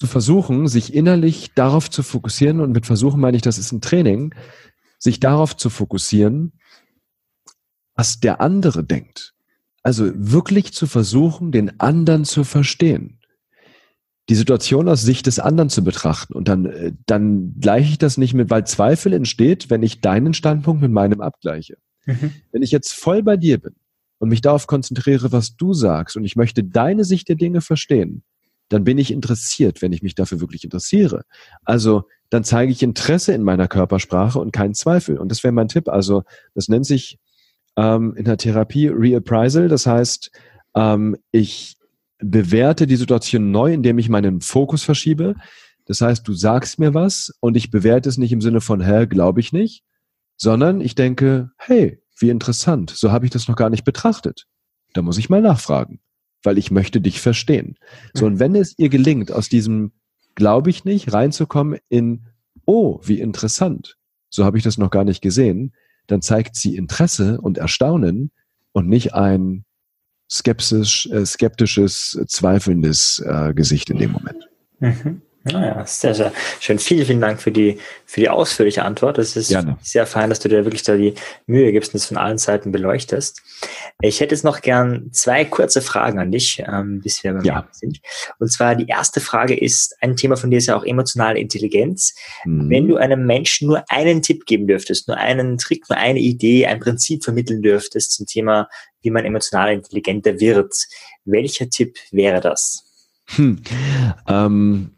zu versuchen, sich innerlich darauf zu fokussieren, und mit versuchen meine ich, das ist ein Training, sich darauf zu fokussieren, was der andere denkt. Also wirklich zu versuchen, den anderen zu verstehen. Die Situation aus Sicht des anderen zu betrachten. Und dann, äh, dann gleiche ich das nicht mit, weil Zweifel entsteht, wenn ich deinen Standpunkt mit meinem abgleiche. Mhm. Wenn ich jetzt voll bei dir bin und mich darauf konzentriere, was du sagst und ich möchte deine Sicht der Dinge verstehen, dann bin ich interessiert, wenn ich mich dafür wirklich interessiere. Also dann zeige ich Interesse in meiner Körpersprache und keinen Zweifel. Und das wäre mein Tipp. Also das nennt sich ähm, in der Therapie Reappraisal. Das heißt, ähm, ich bewerte die Situation neu, indem ich meinen Fokus verschiebe. Das heißt, du sagst mir was und ich bewerte es nicht im Sinne von, hä, glaube ich nicht, sondern ich denke, hey, wie interessant, so habe ich das noch gar nicht betrachtet. Da muss ich mal nachfragen weil ich möchte dich verstehen. So, und wenn es ihr gelingt, aus diesem glaube ich nicht reinzukommen in, oh, wie interessant, so habe ich das noch gar nicht gesehen, dann zeigt sie Interesse und Erstaunen und nicht ein skeptisch, äh, skeptisches, zweifelndes äh, Gesicht in dem Moment. Mhm. Naja, sehr, sehr schön. Vielen, vielen Dank für die, für die ausführliche Antwort. Es ist Gerne. sehr fein, dass du dir wirklich da die Mühe gibst und das von allen Seiten beleuchtest. Ich hätte jetzt noch gern zwei kurze Fragen an dich, ähm, bis wir beim ja. sind. Und zwar die erste Frage ist, ein Thema von dir ist ja auch emotionale Intelligenz. Mhm. Wenn du einem Menschen nur einen Tipp geben dürftest, nur einen Trick, nur eine Idee, ein Prinzip vermitteln dürftest zum Thema, wie man emotional intelligenter wird, welcher Tipp wäre das? Hm. Ähm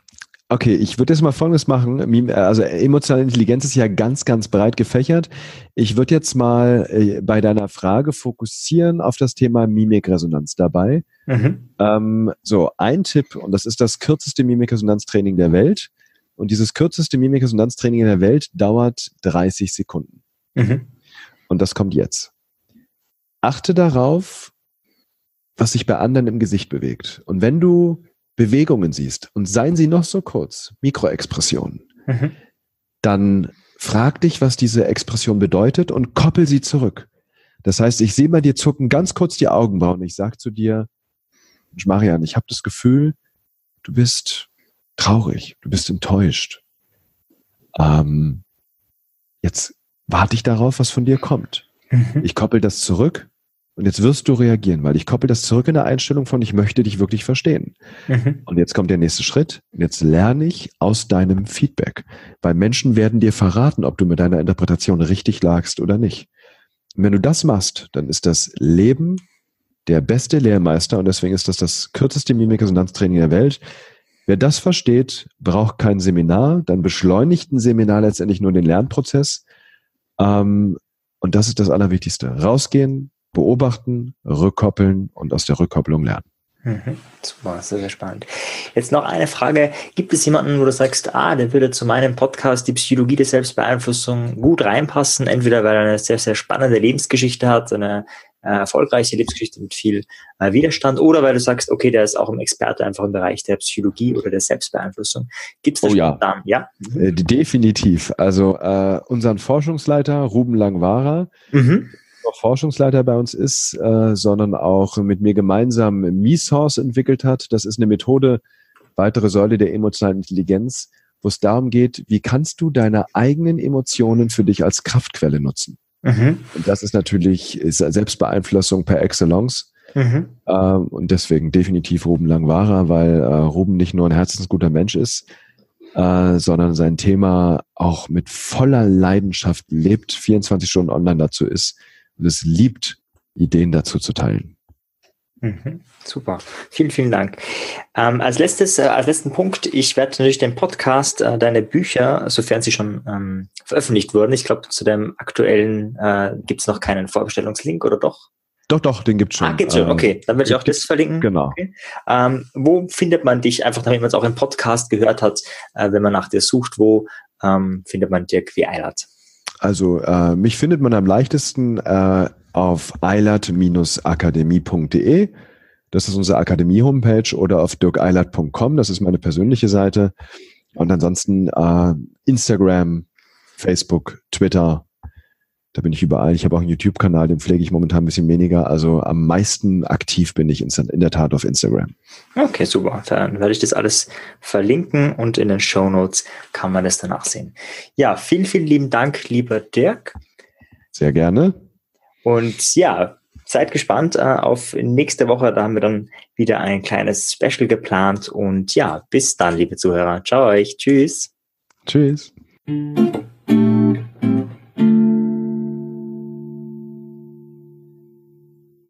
Okay, ich würde jetzt mal Folgendes machen. Also emotionale Intelligenz ist ja ganz, ganz breit gefächert. Ich würde jetzt mal äh, bei deiner Frage fokussieren auf das Thema Mimikresonanz dabei. Mhm. Ähm, so, ein Tipp, und das ist das kürzeste Mimikresonanztraining der Welt. Und dieses kürzeste Mimikresonanztraining in der Welt dauert 30 Sekunden. Mhm. Und das kommt jetzt. Achte darauf, was sich bei anderen im Gesicht bewegt. Und wenn du Bewegungen siehst und seien sie noch so kurz, Mikroexpressionen, mhm. dann frag dich, was diese Expression bedeutet und koppel sie zurück. Das heißt, ich sehe bei dir zucken ganz kurz die Augenbrauen. Ich sage zu dir, Marian, ich habe das Gefühl, du bist traurig, du bist enttäuscht. Ähm, jetzt warte ich darauf, was von dir kommt. Mhm. Ich koppel das zurück und jetzt wirst du reagieren, weil ich koppel das zurück in der Einstellung von, ich möchte dich wirklich verstehen. Mhm. Und jetzt kommt der nächste Schritt. Und jetzt lerne ich aus deinem Feedback. Weil Menschen werden dir verraten, ob du mit deiner Interpretation richtig lagst oder nicht. Und wenn du das machst, dann ist das Leben der beste Lehrmeister und deswegen ist das das kürzeste Mimik-Resonanztraining der Welt. Wer das versteht, braucht kein Seminar, dann beschleunigt ein Seminar letztendlich nur den Lernprozess. Ähm, und das ist das Allerwichtigste. Rausgehen, beobachten, rückkoppeln und aus der Rückkopplung lernen. Mhm. Super, sehr, sehr spannend. Jetzt noch eine Frage. Gibt es jemanden, wo du sagst, ah, der würde zu meinem Podcast die Psychologie der Selbstbeeinflussung gut reinpassen? Entweder weil er eine sehr, sehr spannende Lebensgeschichte hat, eine äh, erfolgreiche Lebensgeschichte mit viel äh, Widerstand, oder weil du sagst, okay, der ist auch ein Experte einfach im Bereich der Psychologie oder der Selbstbeeinflussung. Gibt es das oh, ja. Spontan? Ja. Mhm. Äh, definitiv. Also äh, unseren Forschungsleiter Ruben Langwara, mhm noch Forschungsleiter bei uns ist, äh, sondern auch mit mir gemeinsam MeSource entwickelt hat. Das ist eine Methode, weitere Säule der emotionalen Intelligenz, wo es darum geht, wie kannst du deine eigenen Emotionen für dich als Kraftquelle nutzen. Mhm. Und das ist natürlich ist Selbstbeeinflussung per Excellence. Mhm. Ähm, und deswegen definitiv Ruben Langwara, weil äh, Ruben nicht nur ein herzensguter Mensch ist, äh, sondern sein Thema auch mit voller Leidenschaft lebt, 24 Stunden online dazu ist, und es liebt, Ideen dazu zu teilen. Mhm, super, vielen, vielen Dank. Ähm, als letztes, äh, als letzten Punkt, ich werde natürlich den Podcast, äh, deine Bücher, sofern sie schon ähm, veröffentlicht wurden, ich glaube, zu dem aktuellen äh, gibt es noch keinen Vorbestellungslink oder doch? Doch, doch, den gibt's schon. Ah, gibt's schon, ähm, okay. Dann werde ich auch das verlinken. Genau. Okay. Ähm, wo findet man dich, einfach damit man es auch im Podcast gehört hat, äh, wenn man nach dir sucht, wo ähm, findet man Dirk wie Eilert? Also äh, mich findet man am leichtesten äh, auf eilert-akademie.de. Das ist unsere Akademie-Homepage oder auf dirkeilert.com. Das ist meine persönliche Seite. Und ansonsten äh, Instagram, Facebook, Twitter, da bin ich überall. Ich habe auch einen YouTube-Kanal, den pflege ich momentan ein bisschen weniger. Also am meisten aktiv bin ich in der Tat auf Instagram. Okay, super. Dann werde ich das alles verlinken und in den Show Notes kann man das danach sehen. Ja, vielen, vielen lieben Dank, lieber Dirk. Sehr gerne. Und ja, seid gespannt äh, auf nächste Woche. Da haben wir dann wieder ein kleines Special geplant. Und ja, bis dann, liebe Zuhörer. Ciao euch. Tschüss. Tschüss.